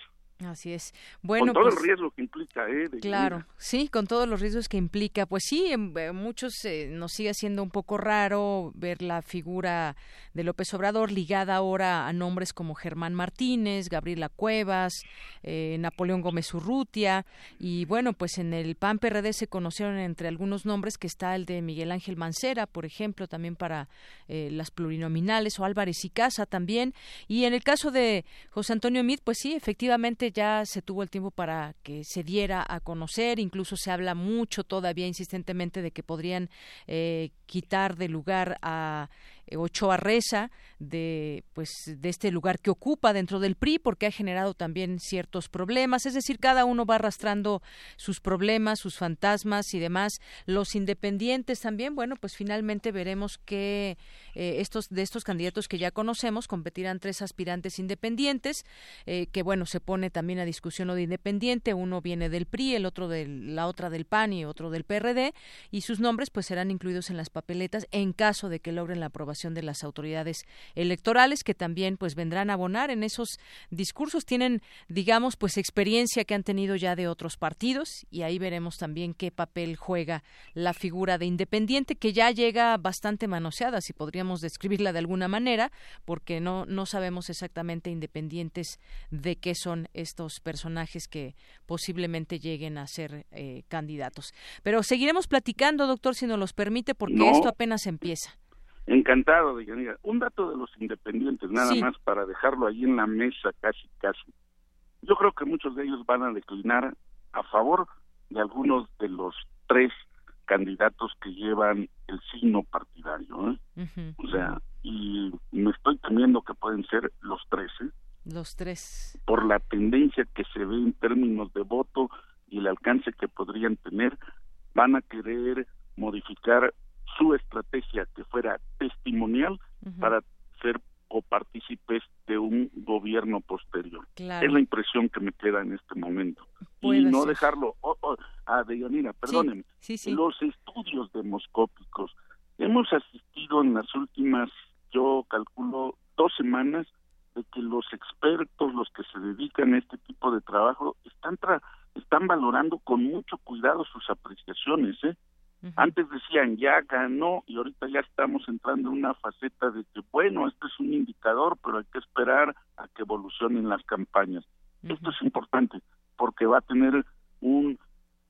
Así es. Bueno, con todo pues, el riesgo que implica, ¿eh? claro, sí, con todos los riesgos que implica. Pues sí, en, muchos eh, nos sigue siendo un poco raro ver la figura de López Obrador ligada ahora a nombres como Germán Martínez, Gabriela Cuevas, eh, Napoleón Gómez Urrutia. Y bueno, pues en el PAN PRD se conocieron entre algunos nombres que está el de Miguel Ángel Mancera, por ejemplo, también para eh, las plurinominales, o Álvarez y Casa también. Y en el caso de José Antonio Mit, pues sí, efectivamente ya se tuvo el tiempo para que se diera a conocer, incluso se habla mucho todavía insistentemente de que podrían eh, quitar de lugar a Ochoa Reza de pues de este lugar que ocupa dentro del PRI porque ha generado también ciertos problemas, es decir, cada uno va arrastrando sus problemas, sus fantasmas y demás. Los independientes también, bueno, pues finalmente veremos que eh, estos de estos candidatos que ya conocemos competirán tres aspirantes independientes, eh, que bueno, se pone también a discusión lo de independiente, uno viene del PRI, el otro de la otra del PAN y otro del PRD y sus nombres pues serán incluidos en las papeletas en caso de que logren la aprobación de las autoridades electorales que también pues vendrán a abonar en esos discursos. Tienen digamos pues experiencia que han tenido ya de otros partidos y ahí veremos también qué papel juega la figura de independiente que ya llega bastante manoseada si podríamos describirla de alguna manera porque no no sabemos exactamente independientes de qué son estos personajes que posiblemente lleguen a ser eh, candidatos. Pero seguiremos platicando doctor si nos los permite porque esto apenas empieza Encantado de Yanira. Un dato de los independientes, nada más para dejarlo ahí en la mesa casi casi. Yo creo que muchos de ellos van a declinar a favor de algunos de los tres candidatos que llevan el signo partidario. ¿eh? O sea, y me estoy temiendo que pueden ser los tres. ¿eh? Los tres. Por la tendencia que se ve en términos de voto y el alcance que podrían tener, van a querer modificar su estrategia que fuera testimonial para ser copartícipes de un gobierno posterior. Es la impresión que me queda en este momento. y no dejarlo, oh, oh, ah, Deyanira, perdónenme, los estudios demoscópicos, hemos asistido en las últimas, yo calculo, dos semanas de que los expertos, los que se dedican a este tipo de trabajo, están, están valorando con mucho cuidado sus apreciaciones, ¿eh? Antes decían ya ganó y ahorita ya estamos entrando en una faceta de que bueno, esto es un indicador, pero hay que esperar a que evolucionen las campañas. Esto es importante porque va a tener un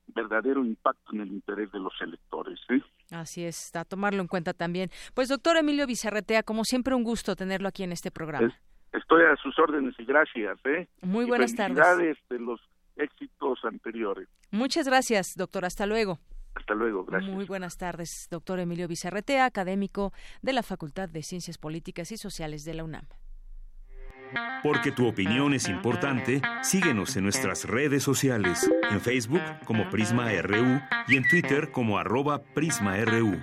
verdadero impacto en el interés de los electores. ¿eh? Así es, a tomarlo en cuenta también. Pues doctor Emilio Bizarretea, como siempre un gusto tenerlo aquí en este programa. estoy a sus órdenes y gracias. ¿eh? Muy buenas tardes. de los éxitos anteriores. Muchas gracias, doctor. Hasta luego. Hasta luego, gracias. Muy buenas tardes, doctor Emilio Bizarretea, académico de la Facultad de Ciencias Políticas y Sociales de la UNAM. Porque tu opinión es importante, síguenos en nuestras redes sociales, en Facebook como Prisma RU y en Twitter como arroba PrismaRU.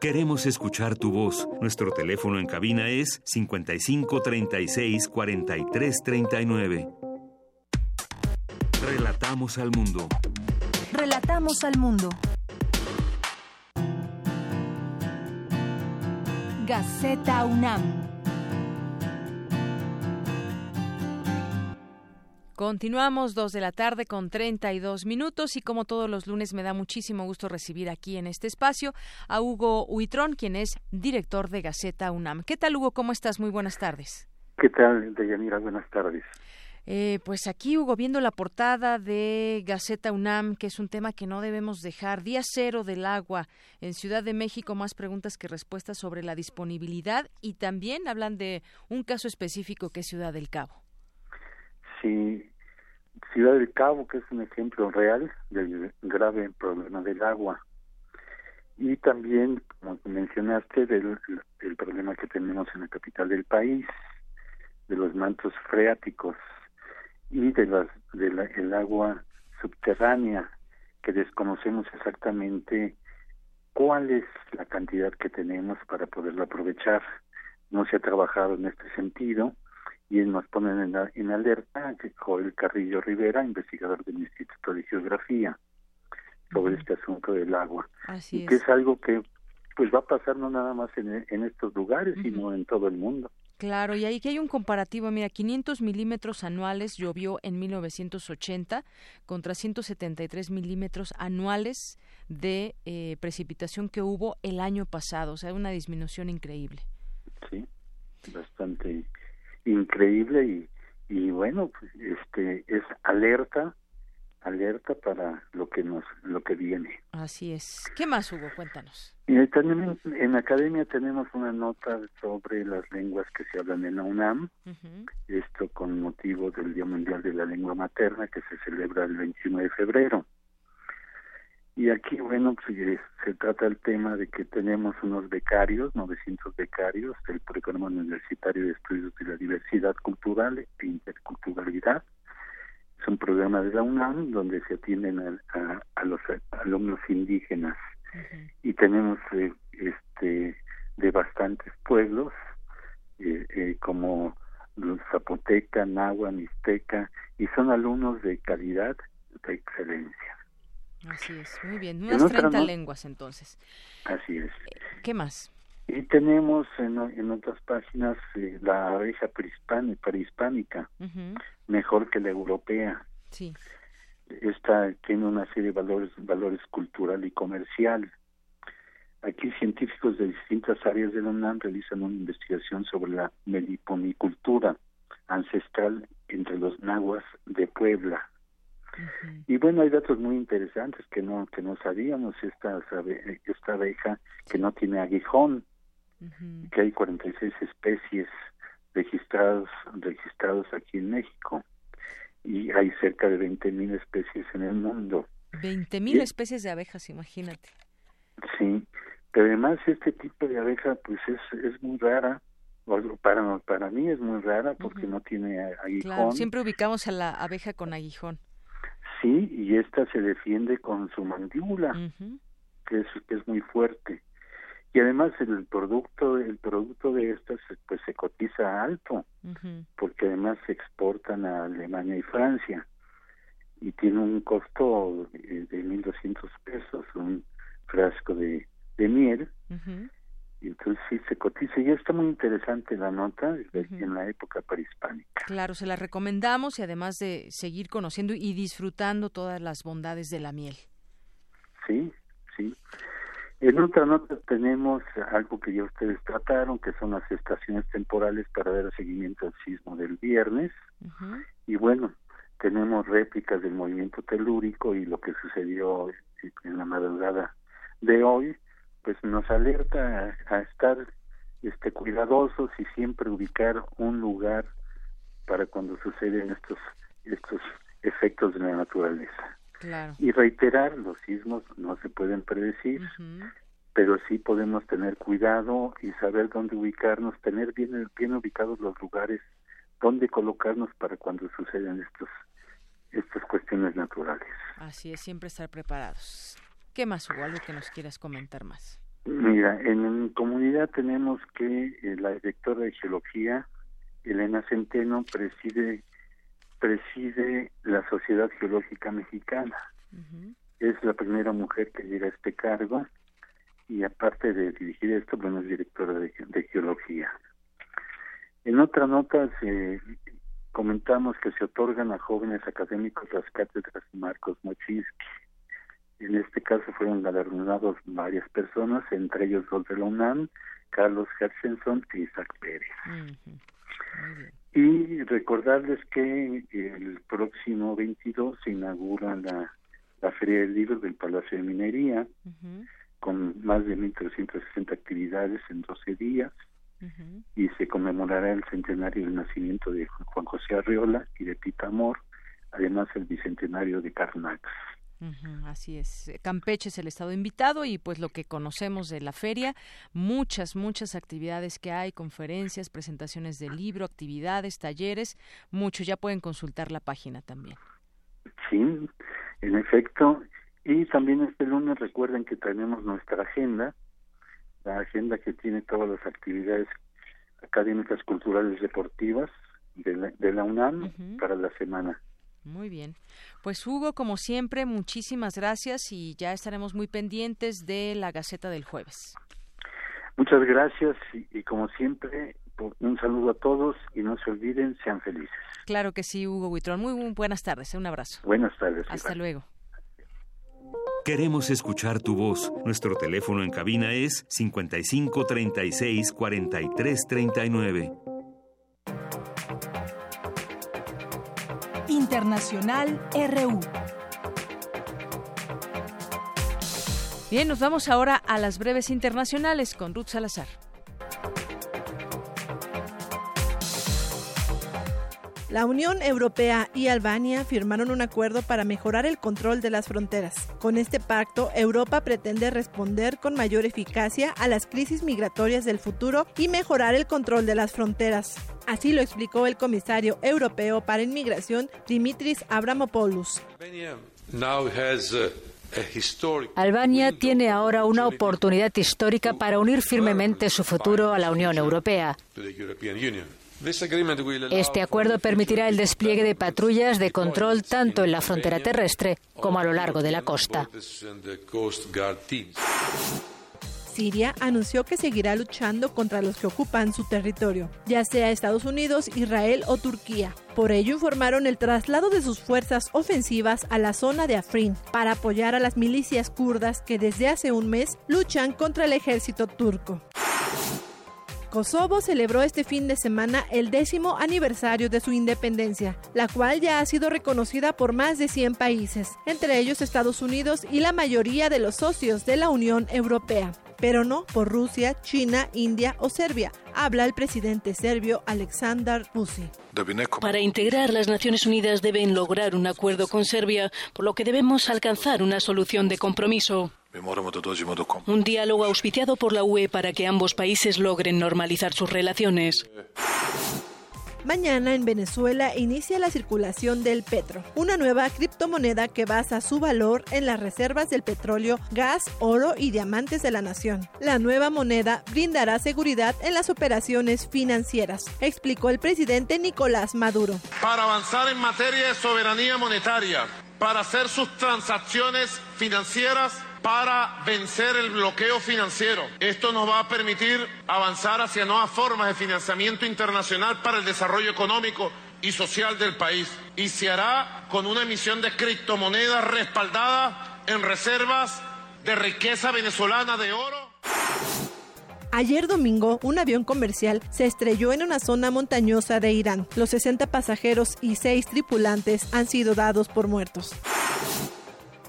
Queremos escuchar tu voz. Nuestro teléfono en cabina es 55 36 43 39. Relatamos al mundo. Relatamos al mundo. Gaceta UNAM. Continuamos dos de la tarde con 32 minutos y como todos los lunes me da muchísimo gusto recibir aquí en este espacio a Hugo Huitrón, quien es director de Gaceta UNAM. ¿Qué tal Hugo? ¿Cómo estás? Muy buenas tardes. ¿Qué tal, Deyanira? Buenas tardes. Eh, pues aquí, Hugo, viendo la portada de Gaceta UNAM, que es un tema que no debemos dejar. Día cero del agua en Ciudad de México, más preguntas que respuestas sobre la disponibilidad y también hablan de un caso específico que es Ciudad del Cabo. Sí, Ciudad del Cabo, que es un ejemplo real del grave problema del agua. Y también, como mencionaste, del, problema que tenemos en la capital del país, de los mantos freáticos y de las del agua subterránea, que desconocemos exactamente cuál es la cantidad que tenemos para poderla aprovechar. No se ha trabajado en este sentido y nos ponen en, en alerta que Joel Carrillo Rivera, investigador del Instituto de Geografía, sobre este asunto del agua. Así que es algo que pues va a pasar no nada más en, en estos lugares, sino en todo el mundo. Claro, y ahí que hay un comparativo, mira, 500 milímetros anuales llovió en 1980 contra 173 milímetros anuales de eh, precipitación que hubo el año pasado, o sea, una disminución increíble. Sí, bastante increíble y, y bueno, pues, este es alerta alerta para lo que nos lo que viene. Así es. ¿Qué más hubo? Cuéntanos. Y también en la academia tenemos una nota sobre las lenguas que se hablan en la UNAM. Esto con motivo del Día Mundial de la Lengua Materna que se celebra el 21 de febrero. Y aquí, bueno, pues, se trata el tema de que tenemos unos becarios, 900 becarios del Programa Universitario de Estudios de la Diversidad Cultural e Interculturalidad. Es un programa de la UNAM donde se atienden a, a, los alumnos indígenas. Y tenemos eh, este de bastantes pueblos, eh, eh, como Zapoteca, Nahua, Mixteca, y son alumnos de calidad, de excelencia. Así es, muy bien. Unas 30 lenguas entonces. Así es. ¿Qué más? Y tenemos en, en otras páginas eh, la abeja prehispánica, mejor que la europea. Sí. Esta tiene una serie de valores, valores cultural y comercial. Aquí científicos de distintas áreas de la UNAM realizan una investigación sobre la meliponicultura ancestral entre los nahuas de Puebla. Y bueno, hay datos muy interesantes que no que no sabíamos. Esta, esta abeja que no tiene aguijón, que hay 46 especies registrados registrados aquí en México y hay cerca de 20.000 especies en el mundo. 20.000 especies de abejas, imagínate. Sí, pero además este tipo de abeja pues es, es muy rara para para mí es muy rara porque no tiene aguijón. Claro, siempre ubicamos a la abeja con aguijón. Sí, y esta se defiende con su mandíbula, que, es, que es muy fuerte. Y además el producto el producto de estas pues se cotiza alto, porque además se exportan a Alemania y Francia. Y tiene un costo de 1.200 pesos, un frasco de, de miel. Y entonces sí se cotiza y está muy interesante la nota en la época prehispánica. Claro, se la recomendamos y además de seguir conociendo y disfrutando todas las bondades de la miel. Sí, sí. En otra nota tenemos algo que ya ustedes trataron, que son las estaciones temporales para dar seguimiento al sismo del viernes. Y bueno, tenemos réplicas del movimiento telúrico y lo que sucedió en la madrugada de hoy pues nos alerta a, estar este cuidadosos y siempre ubicar un lugar para cuando suceden estos estos efectos de la naturaleza. Y reiterar, los sismos no se pueden predecir, pero sí podemos tener cuidado y saber dónde ubicarnos, tener bien, bien ubicados los lugares donde colocarnos para cuando suceden estos estas cuestiones naturales. Así es, siempre estar preparados. ¿Qué más hubo? Algo que nos quieras comentar más. Mira, en comunidad tenemos que eh, la directora de geología, Elena Centeno, preside preside la Sociedad Geológica Mexicana. Es la primera mujer que llega a este cargo y aparte de dirigir esto, bueno, es directora de, de geología. En otra nota se comentamos que se otorgan a jóvenes académicos las cátedras Marcos Mochinsky. En este caso fueron galardonados varias personas, entre ellos dos de la UNAM, Carlos Hershenson y Isaac Pérez. Y recordarles que el próximo 22 se inaugura la, la Feria del Libro del Palacio de Minería, con más de 1.360 actividades en 12 días, y se conmemorará el centenario del nacimiento de Juan José Arriola y de Pita Amor, además el bicentenario de Carnax así es. Campeche es el estado invitado y pues lo que conocemos de la feria, muchas, muchas actividades que hay, conferencias, presentaciones de libro, actividades, talleres, mucho. Ya pueden consultar la página también. Sí, en efecto. Y también este lunes recuerden que tenemos nuestra agenda, la agenda que tiene todas las actividades académicas, culturales, deportivas de la, de la UNAM para la semana. Muy bien. Pues Hugo, como siempre, muchísimas gracias y ya estaremos muy pendientes de la Gaceta del jueves. Muchas gracias y, como siempre, un saludo a todos y no se olviden, sean felices. Claro que sí, Hugo Huitrón. Muy, muy buenas tardes, un abrazo. Buenas tardes. Hasta luego. Queremos escuchar tu voz. Nuestro teléfono en cabina es 55 36 Internacional RU. Bien, nos vamos ahora a las breves internacionales con Ruth Salazar. La Unión Europea y Albania firmaron un acuerdo para mejorar el control de las fronteras. Con este pacto, Europa pretende responder con mayor eficacia a las crisis migratorias del futuro y mejorar el control de las fronteras. Así lo explicó el comisario europeo para inmigración Dimitris Abramopoulos. Albania tiene ahora una oportunidad histórica para unir firmemente su futuro a la Unión Europea. Este acuerdo permitirá el despliegue de patrullas de control tanto en la frontera terrestre como a lo largo de la costa. Siria anunció que seguirá luchando contra los que ocupan su territorio, ya sea Estados Unidos, Israel o Turquía. Por ello informaron el traslado de sus fuerzas ofensivas a la zona de Afrin para apoyar a las milicias kurdas que desde hace un mes luchan contra el ejército turco. Kosovo celebró este fin de semana el décimo aniversario de su independencia, la cual ya ha sido reconocida por más de 100 países, entre ellos Estados Unidos y la mayoría de los socios de la Unión Europea pero no por Rusia, China, India o Serbia, habla el presidente serbio Aleksandar Vučić. Para integrar las Naciones Unidas deben lograr un acuerdo con Serbia, por lo que debemos alcanzar una solución de compromiso. Un diálogo auspiciado por la UE para que ambos países logren normalizar sus relaciones. Mañana en Venezuela inicia la circulación del petro, una nueva criptomoneda que basa su valor en las reservas del petróleo, gas, oro y diamantes de la nación. La nueva moneda brindará seguridad en las operaciones financieras, explicó el presidente Nicolás Maduro. Para avanzar en materia de soberanía monetaria, para hacer sus transacciones financieras para vencer el bloqueo financiero. Esto nos va a permitir avanzar hacia nuevas formas de financiamiento internacional para el desarrollo económico y social del país. Y se hará con una emisión de criptomonedas respaldada en reservas de riqueza venezolana de oro. Ayer domingo, un avión comercial se estrelló en una zona montañosa de Irán. Los 60 pasajeros y 6 tripulantes han sido dados por muertos.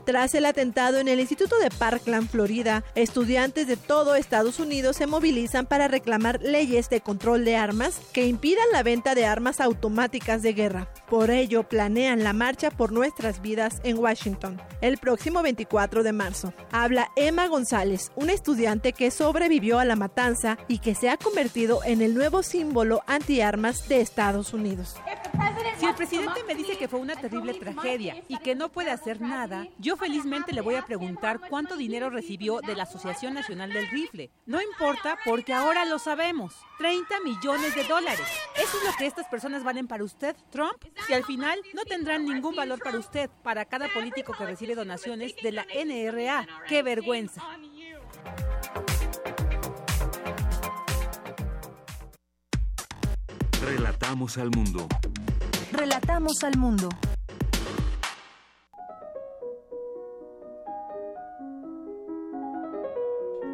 Tras el atentado en el Instituto de Parkland, Florida, estudiantes de todo Estados Unidos se movilizan para reclamar leyes de control de armas que impidan la venta de armas automáticas de guerra. Por ello, planean la marcha por nuestras vidas en Washington el próximo 24 de marzo. Habla Emma González, una estudiante que sobrevivió a la matanza y que se ha convertido en el nuevo símbolo antiarmas de Estados Unidos. Si el presidente me dice que fue una terrible tragedia y que no puede hacer nada, yo felizmente le voy a preguntar cuánto dinero recibió de la Asociación Nacional del Rifle. No importa porque ahora lo sabemos. 30 millones de dólares. ¿Eso es lo que estas personas valen para usted, Trump? Y al final no tendrán ningún valor para usted, para cada político que recibe donaciones de la NRA. ¡Qué vergüenza! Relatamos al mundo. Relatamos al mundo.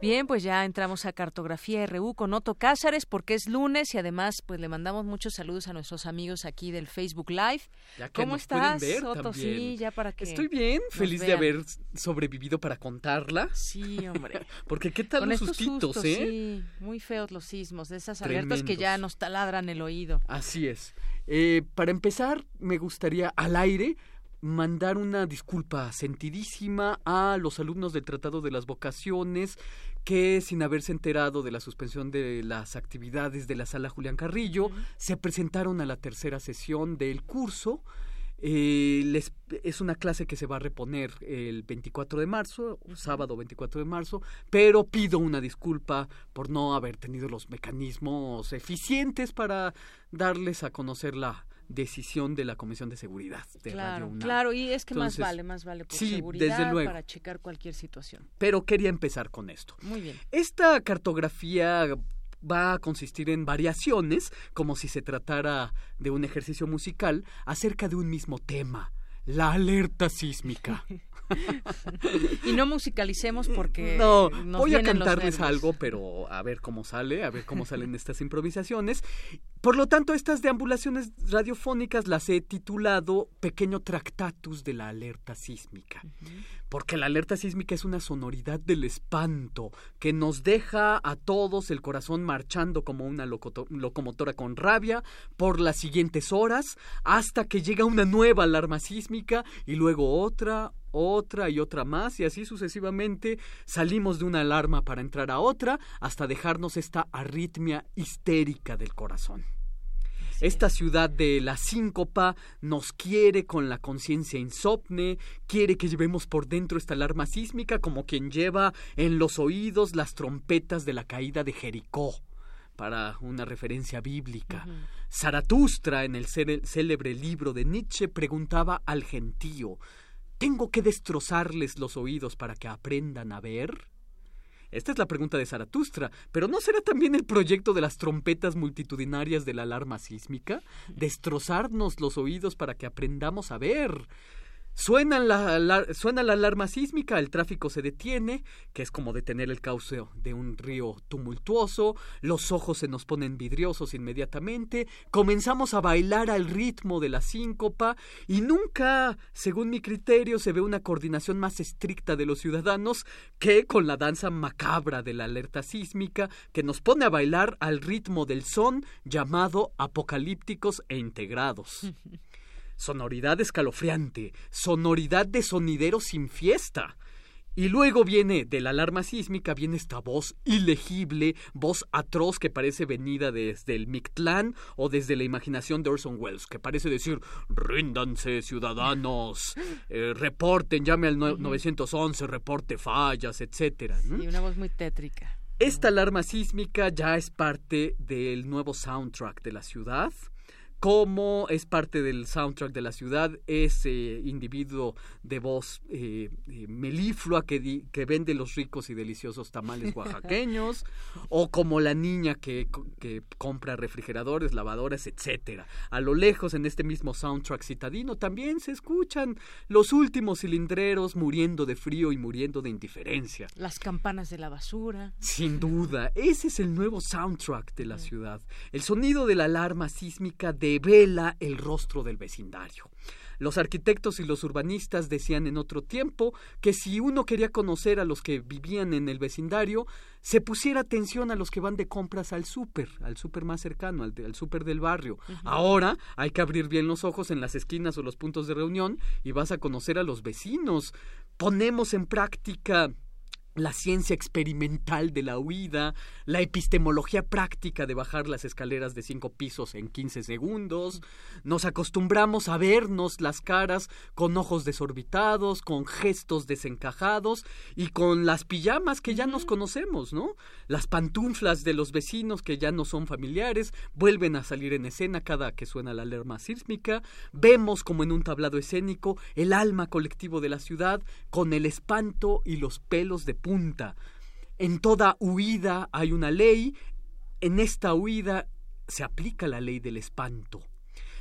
Bien, pues ya entramos a Cartografía RU con Otto Cázares porque es lunes y además pues le mandamos muchos saludos a nuestros amigos aquí del Facebook Live. ¿Cómo estás, Otto? Sí, ya para que Estoy bien, feliz de haber sobrevivido para contarla. Sí, hombre. porque qué tal los sustitos, ¿eh? Sí, muy feos los sismos, de esas alertas que ya nos taladran el oído. Así es. Eh, para empezar, me gustaría al aire mandar una disculpa sentidísima a los alumnos del Tratado de las Vocaciones que sin haberse enterado de la suspensión de las actividades de la sala Julián Carrillo, se presentaron a la tercera sesión del curso. Eh, les, es una clase que se va a reponer el 24 de marzo, sábado 24 de marzo, pero pido una disculpa por no haber tenido los mecanismos eficientes para darles a conocer la, decisión de la Comisión de Seguridad de claro, Radio Claro, y es que más vale, más vale por sí, seguridad desde luego. para checar cualquier situación. Pero quería empezar con esto. Muy bien. Esta cartografía va a consistir en variaciones, como si se tratara de un ejercicio musical, acerca de un mismo tema, la alerta sísmica. y no musicalicemos porque no voy a cantarles algo pero a ver cómo sale a ver cómo salen estas improvisaciones. Por lo tanto, estas deambulaciones radiofónicas las he titulado Pequeño Tractatus de la Alerta Sísmica, porque la alerta sísmica es una sonoridad del espanto que nos deja a todos el corazón marchando como una locomotora con rabia por las siguientes horas hasta que llega una nueva alarma sísmica y luego otra, otra y otra más y así sucesivamente salimos de una alarma para entrar a otra hasta dejarnos esta arritmia histérica del corazón. Esta ciudad de la síncopa nos quiere con la conciencia insomne, quiere que llevemos por dentro esta alarma sísmica como quien lleva en los oídos las trompetas de la caída de Jericó para una referencia bíblica. Zaratustra, en el célebre libro de Nietzsche, preguntaba al gentío ¿Tengo que destrozarles los oídos para que aprendan a ver? Esta es la pregunta de Zaratustra, pero ¿no será también el proyecto de las trompetas multitudinarias de la alarma sísmica? Destrozarnos los oídos para que aprendamos a ver. La, suena la alarma sísmica, el tráfico se detiene, que es como detener el cauce de un río tumultuoso, los ojos se nos ponen vidriosos inmediatamente, comenzamos a bailar al ritmo de la síncopa y nunca, según mi criterio, se ve una coordinación más estricta de los ciudadanos que con la danza macabra de la alerta sísmica que nos pone a bailar al ritmo del son llamado apocalípticos e integrados. sonoridad escalofriante, sonoridad de sonidero sin fiesta. Y luego viene de la alarma sísmica, viene esta voz ilegible, voz atroz que parece venida desde el Mictlán o desde la imaginación de Orson Welles, que parece decir, ríndanse ciudadanos, eh, reporten, llame al 911, reporte fallas, etc. Y una voz muy tétrica. Esta alarma sísmica ya es parte del nuevo soundtrack de la ciudad cómo es parte del soundtrack de la ciudad ese individuo de voz eh, eh, meliflua que, que vende los ricos y deliciosos tamales oaxaqueños, o como la niña que, que, compra refrigeradores, lavadoras, etcétera. A lo lejos, en este mismo soundtrack citadino, también se escuchan los últimos cilindreros muriendo de frío y muriendo de indiferencia. Las campanas de la basura. Sin duda, ese es el nuevo soundtrack de la ciudad. El sonido de la alarma sísmica de vela el rostro del vecindario. Los arquitectos y los urbanistas decían en otro tiempo que si uno quería conocer a los que vivían en el vecindario, se pusiera atención a los que van de compras al súper, al súper más cercano, al, al súper del barrio. Ahora hay que abrir bien los ojos en las esquinas o los puntos de reunión y vas a conocer a los vecinos. Ponemos en práctica la ciencia experimental de la huida, la epistemología práctica de bajar las escaleras de cinco pisos en 15 segundos, nos acostumbramos a vernos las caras con ojos desorbitados, con gestos desencajados y con las pijamas que ya nos conocemos, ¿no? Las pantuflas de los vecinos que ya no son familiares vuelven a salir en escena cada que suena la alarma sísmica, vemos como en un tablado escénico el alma colectivo de la ciudad con el espanto y los pelos de punta. En toda huida hay una ley, en esta huida se aplica la ley del espanto.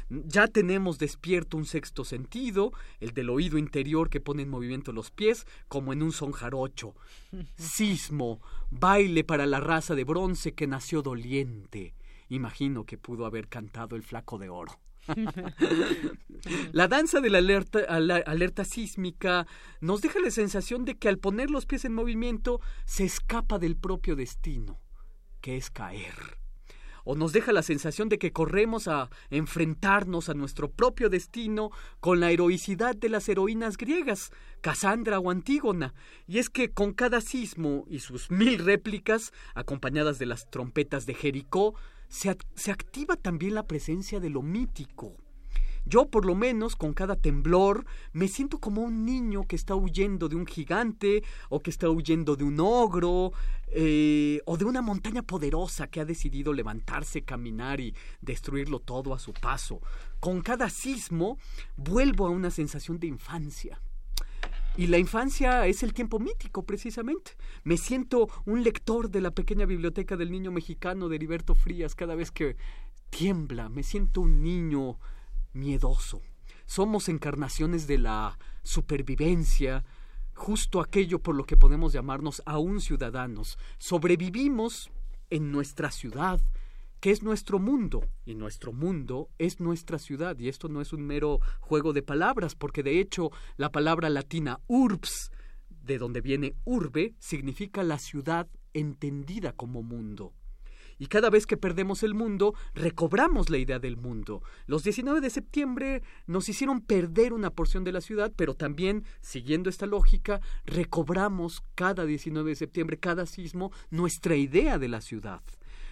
Ya tenemos despierto un sexto sentido, el del oído interior que pone en movimiento los pies, como en un son jarocho. Sismo, baile para la raza de bronce que nació doliente. Imagino que pudo haber cantado el flaco de oro. la danza de la alerta, sísmica nos deja la sensación de que al poner los pies en movimiento se escapa del propio destino, que es caer o nos deja la sensación de que corremos a enfrentarnos a nuestro propio destino con la heroicidad de las heroínas griegas, Casandra o Antígona. Y es que con cada sismo y sus mil réplicas, acompañadas de las trompetas de Jericó, se activa también la presencia de lo mítico. Yo, por lo menos, con cada temblor, me siento como un niño que está huyendo de un gigante, o que está huyendo de un ogro, eh, o de una montaña poderosa que ha decidido levantarse, caminar y destruirlo todo a su paso. Con cada sismo, vuelvo a una sensación de infancia. Y la infancia es el tiempo mítico, precisamente. Me siento un lector de la pequeña biblioteca del niño mexicano de Heriberto Frías cada vez que tiembla. Me siento un niño miedoso. Somos encarnaciones de la supervivencia, justo aquello por lo que podemos llamarnos aún ciudadanos. Sobrevivimos en nuestra ciudad, que es nuestro mundo, y nuestro mundo es nuestra ciudad, y esto no es un mero juego de palabras, porque de hecho la palabra latina urbs, de donde viene urbe, significa la ciudad entendida como mundo y cada vez que perdemos el mundo, recobramos la idea del mundo. Los 19 de septiembre nos hicieron perder una porción de la ciudad, pero también, siguiendo esta lógica, recobramos cada 19 de septiembre, cada sismo, nuestra idea de la ciudad.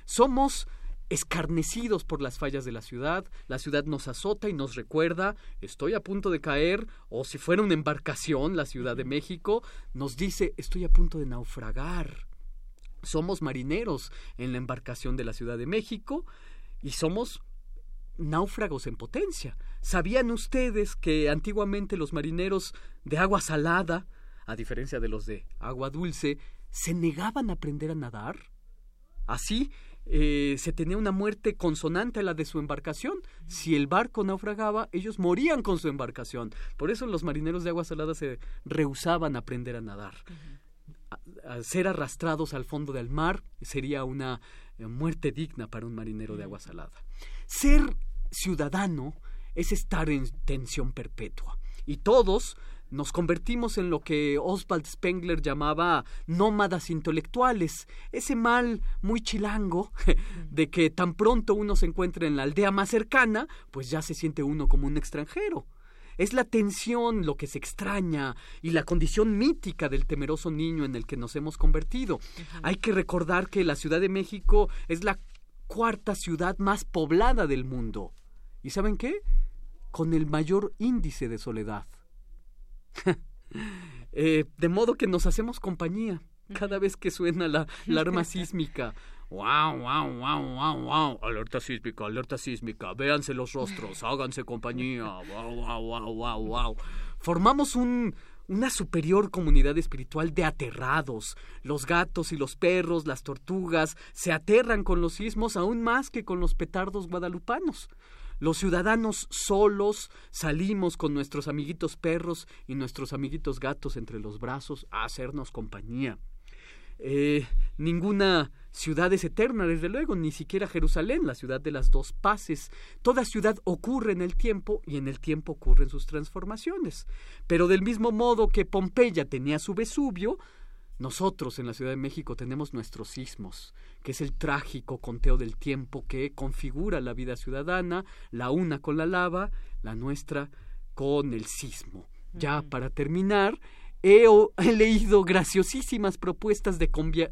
Somos escarnecidos por las fallas de la ciudad, la ciudad nos azota y nos recuerda, estoy a punto de caer, o si fuera una embarcación, la Ciudad de México, nos dice, estoy a punto de naufragar. Somos marineros en la embarcación de la Ciudad de México y somos náufragos en potencia. ¿Sabían ustedes que antiguamente los marineros de agua salada, a diferencia de los de agua dulce, se negaban a aprender a nadar? Así, eh, se tenía una muerte consonante a la de su embarcación. Si el barco naufragaba, ellos morían con su embarcación. Por eso los marineros de agua salada se rehusaban a aprender a nadar ser arrastrados al fondo del mar sería una eh, muerte digna para un marinero de agua salada. Ser ciudadano es estar en tensión perpetua. Y todos nos convertimos en lo que Oswald Spengler llamaba nómadas intelectuales, ese mal muy chilango de que tan pronto uno se encuentra en la aldea más cercana, pues ya se siente uno como un extranjero. Es la tensión lo que se extraña y la condición mítica del temeroso niño en el que nos hemos convertido. Hay que recordar que la Ciudad de México es la cuarta ciudad más poblada del mundo. ¿Y saben qué? Con el mayor índice de soledad. Eh, de modo que nos hacemos compañía cada vez que suena la alarma sísmica Wow, wow, wow, wow, wow. Alerta sísmica, alerta sísmica. Véanse los rostros, háganse compañía. Wow, wow, wow, wow, wow. Formamos un, una superior comunidad espiritual de aterrados. Los gatos y los perros, las tortugas, se aterran con los sismos aún más que con los petardos guadalupanos. Los ciudadanos solos salimos con nuestros amiguitos perros y nuestros amiguitos gatos entre los brazos a hacernos compañía. Eh, ninguna ciudad es eterna, desde luego, ni siquiera Jerusalén, la ciudad de las dos paces. Toda ciudad ocurre en el tiempo y en el tiempo ocurren sus transformaciones. Pero del mismo modo que Pompeya tenía su Vesubio, nosotros en la Ciudad de México tenemos nuestros sismos, que es el trágico conteo del tiempo que configura la vida ciudadana, la una con la lava, la nuestra con el sismo. Ya para terminar, he, leído graciosísimas propuestas de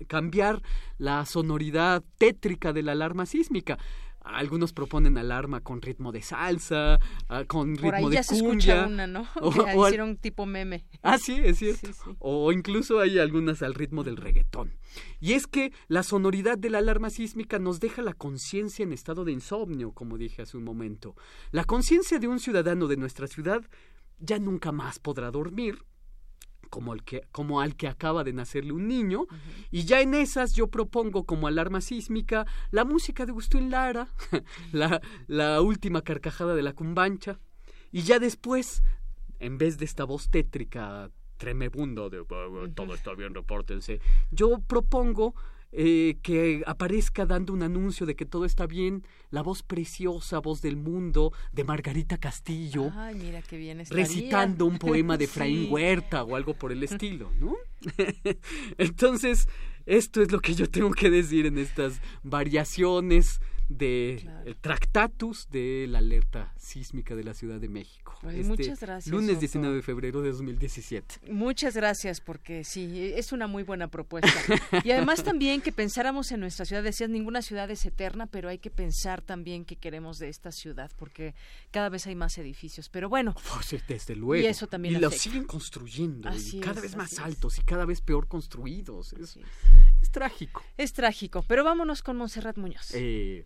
cambiar la sonoridad tétrica de la alarma sísmica. Algunos proponen alarma con ritmo de salsa, ah, con ritmo Por ahí ya se escucha una, ¿no? O, hicieron tipo meme. Ah, sí, es cierto. O incluso hay algunas al ritmo del reggaetón. Y es que la sonoridad de la alarma sísmica nos deja la conciencia en estado de insomnio, como dije hace un momento. La conciencia de un ciudadano de nuestra ciudad ya nunca más podrá dormir como, el que, como al que acaba de nacerle un niño. Y ya en esas yo propongo como alarma sísmica la música de Agustín Lara, la, la última carcajada de la cumbancha. Y ya después, en vez de esta voz tétrica tremebundo de todo está bien, repórtense, yo propongo eh, que aparezca dando un anuncio de que todo está bien, la voz preciosa, voz del mundo, de Margarita Castillo, Ay, mira qué bien recitando un poema de Fraín Huerta o algo por el estilo, ¿no? Entonces, esto es lo que yo tengo que decir en estas variaciones de el Tractatus de la alerta sísmica de la Ciudad de México. Pues muchas gracias. Lunes 19 de febrero de 2017. Muchas gracias porque sí, es una muy buena propuesta. y además también que pensáramos en nuestra ciudad, decías, ninguna ciudad es eterna, pero hay que pensar también que queremos de esta ciudad porque cada vez hay más edificios. Pero bueno, pues, desde luego. Y eso también Y los siguen construyendo, y cada vez más altos y cada vez peor construidos. Es, es trágico. Es trágico, pero vámonos con Monserrat Muñoz. Eh,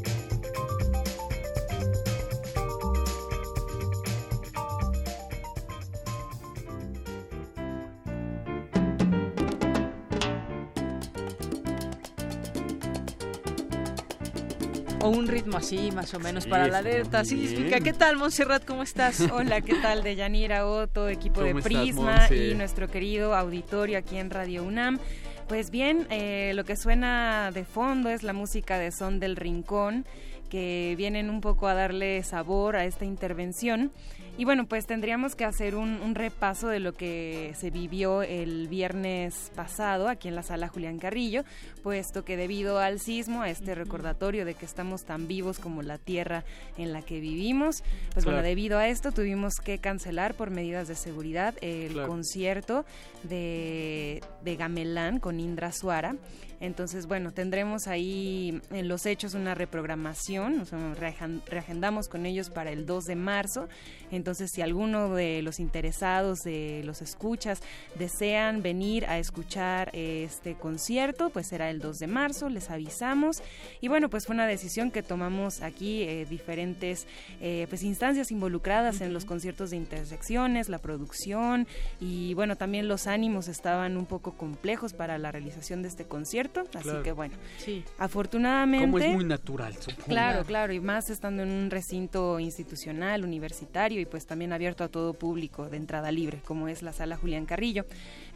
O un ritmo así, más o menos, para la alerta sísmica. ¿Qué tal, Montserrat? ¿Cómo estás? Hola, ¿qué tal? De Yanira Otto, equipo de Prisma y nuestro querido auditorio aquí en Radio UNAM. Pues bien, eh, lo que suena de fondo es la música de Son del Rincón, que vienen un poco a darle sabor a esta intervención. Y bueno, pues tendríamos que hacer un, repaso de lo que se vivió el viernes pasado aquí en la sala Julián Carrillo, puesto que debido al sismo, a este recordatorio de que estamos tan vivos como la tierra en la que vivimos, pues bueno, debido a esto tuvimos que cancelar por medidas de seguridad el concierto de, de Gamelán con Indra Suara. Entonces, bueno, tendremos ahí en los hechos una reprogramación, o sea, reagendamos con ellos para el 2 de marzo. Entonces, si alguno de los interesados, de los escuchas, desean venir a escuchar este concierto, pues será el 2 de marzo, les avisamos. Y bueno, pues fue una decisión que tomamos aquí, eh, diferentes eh, pues instancias involucradas en los conciertos de intersecciones, la producción y bueno, también los ánimos estaban un poco complejos para la realización de este concierto así que bueno, sí. afortunadamente... Como es muy natural, supongo. Claro, claro, y más estando en un recinto institucional, universitario y pues también abierto a todo público de entrada libre, como es la sala Julián Carrillo.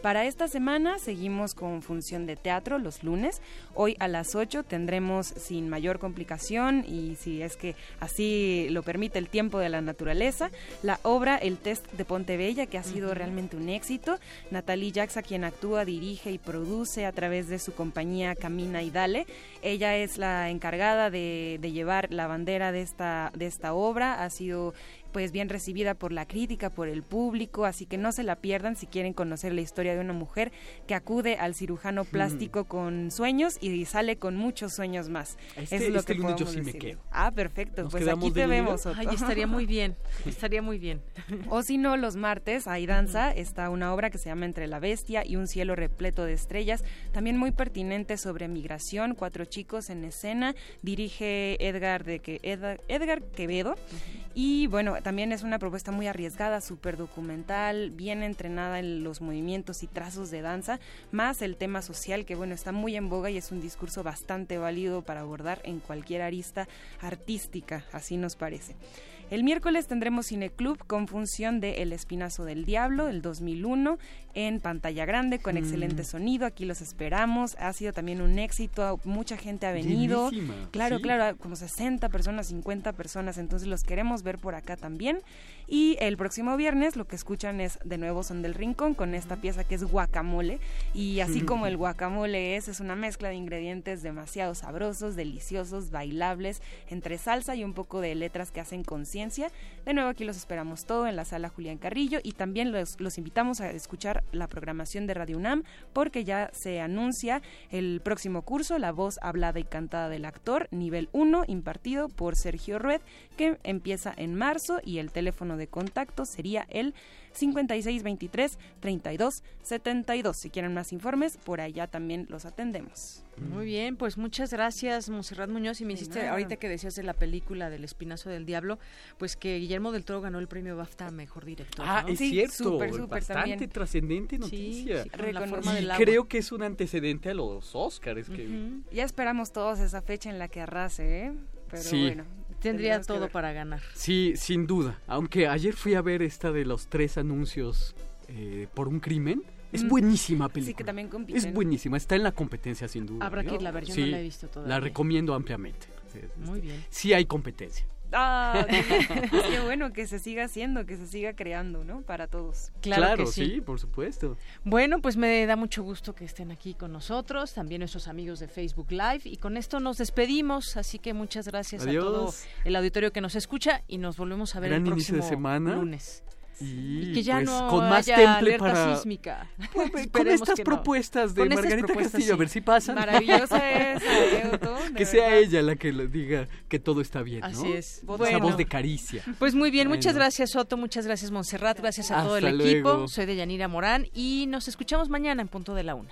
Para esta semana seguimos con función de teatro los lunes. Hoy a las 8 tendremos sin mayor complicación y si es que así lo permite el tiempo de la naturaleza, la obra El Test de Pontebella que ha sido realmente un éxito. Natalie Jaxa quien actúa, dirige y produce a través de su compañía Camina y Dale. Ella es la encargada de, de llevar la bandera de esta, de esta obra. Ha sido pues bien recibida por la crítica, por el público, así que no se la pierdan si quieren conocer la historia de una mujer que acude al cirujano hmm. plástico con sueños y sale con muchos sueños más. Este, es lo este que lunes yo sí me quedo. Ah, perfecto, pues aquí te vemos. Ay, estaría muy bien, estaría muy bien. o si no, los martes hay danza, está una obra que se llama Entre la bestia y un cielo repleto de estrellas, también muy pertinente sobre migración, cuatro chicos en escena, dirige Edgar de que Edgar, Quevedo y bueno, también es una propuesta muy arriesgada, súper documental, bien entrenada en los movimientos y trazos de danza, más el tema social que bueno, está muy en boga y es un discurso bastante válido para abordar en cualquier arista artística, así nos parece. El miércoles tendremos Cineclub con función de El Espinazo del Diablo, el 2001, en pantalla grande con excelente mm. sonido. Aquí los esperamos. Ha sido también un éxito. Mucha gente ha venido. claro, claro, como 60 personas, 50 personas. Entonces los queremos ver por acá también. Y el próximo viernes lo que escuchan es de nuevo Son del Rincón con esta pieza que es guacamole. Y así como el guacamole es, es una mezcla de ingredientes demasiado sabrosos, deliciosos, bailables, entre salsa y un poco de letras que hacen conciencia. De nuevo aquí los esperamos todo en la sala Julián Carrillo y también los, los invitamos a escuchar la programación de Radio UNAM porque ya se anuncia el próximo curso, La voz hablada y cantada del actor, nivel 1, impartido por Sergio Rued, que empieza en marzo y el teléfono de contacto sería el 5623 3272. Si quieren más informes, por allá también los atendemos. Muy bien, pues muchas gracias, Monserrat Muñoz. Y me hiciste, ahorita que decías de la película del Espinazo del Diablo, pues que Guillermo del Toro ganó el premio BAFTA a Mejor Director. Ah, es cierto, bastante trascendente noticia. y creo que es un antecedente a los Oscars. que... Ya esperamos todos esa fecha en la que arrase, ¿eh? Pero bueno, Tendría todo para ganar. Sí, sin duda. Aunque ayer fui a ver esta de los tres anuncios eh, por un crimen. Es buenísima película. Sí, que también compiten. Es buenísima, está en la competencia sin duda. Habrá que ir a ver, yo no la he visto todavía. La recomiendo ampliamente. Muy bien. Sí hay competencia. Ah, qué, bueno que se siga haciendo, que se siga creando, ¿no? Para todos. Claro, sí. por supuesto. Bueno, pues me da mucho gusto que estén aquí con nosotros, también nuestros amigos de Facebook Live, y con esto nos despedimos, así que muchas gracias a todo el auditorio que nos escucha y nos volvemos a ver el próximo inicio de semana. lunes. Y, que ya pues, no con más temple para sísmica. Pues, con estas propuestas de Margarita Castillo, a ver si pasan. Maravillosa es Que sea ella la que le diga que todo está bien, ¿no? Así es. Esa voz de caricia. Pues muy bien, muchas gracias Soto, muchas gracias Montserrat, gracias a todo el equipo. Soy de Yanira Morán y nos escuchamos mañana en punto de la una.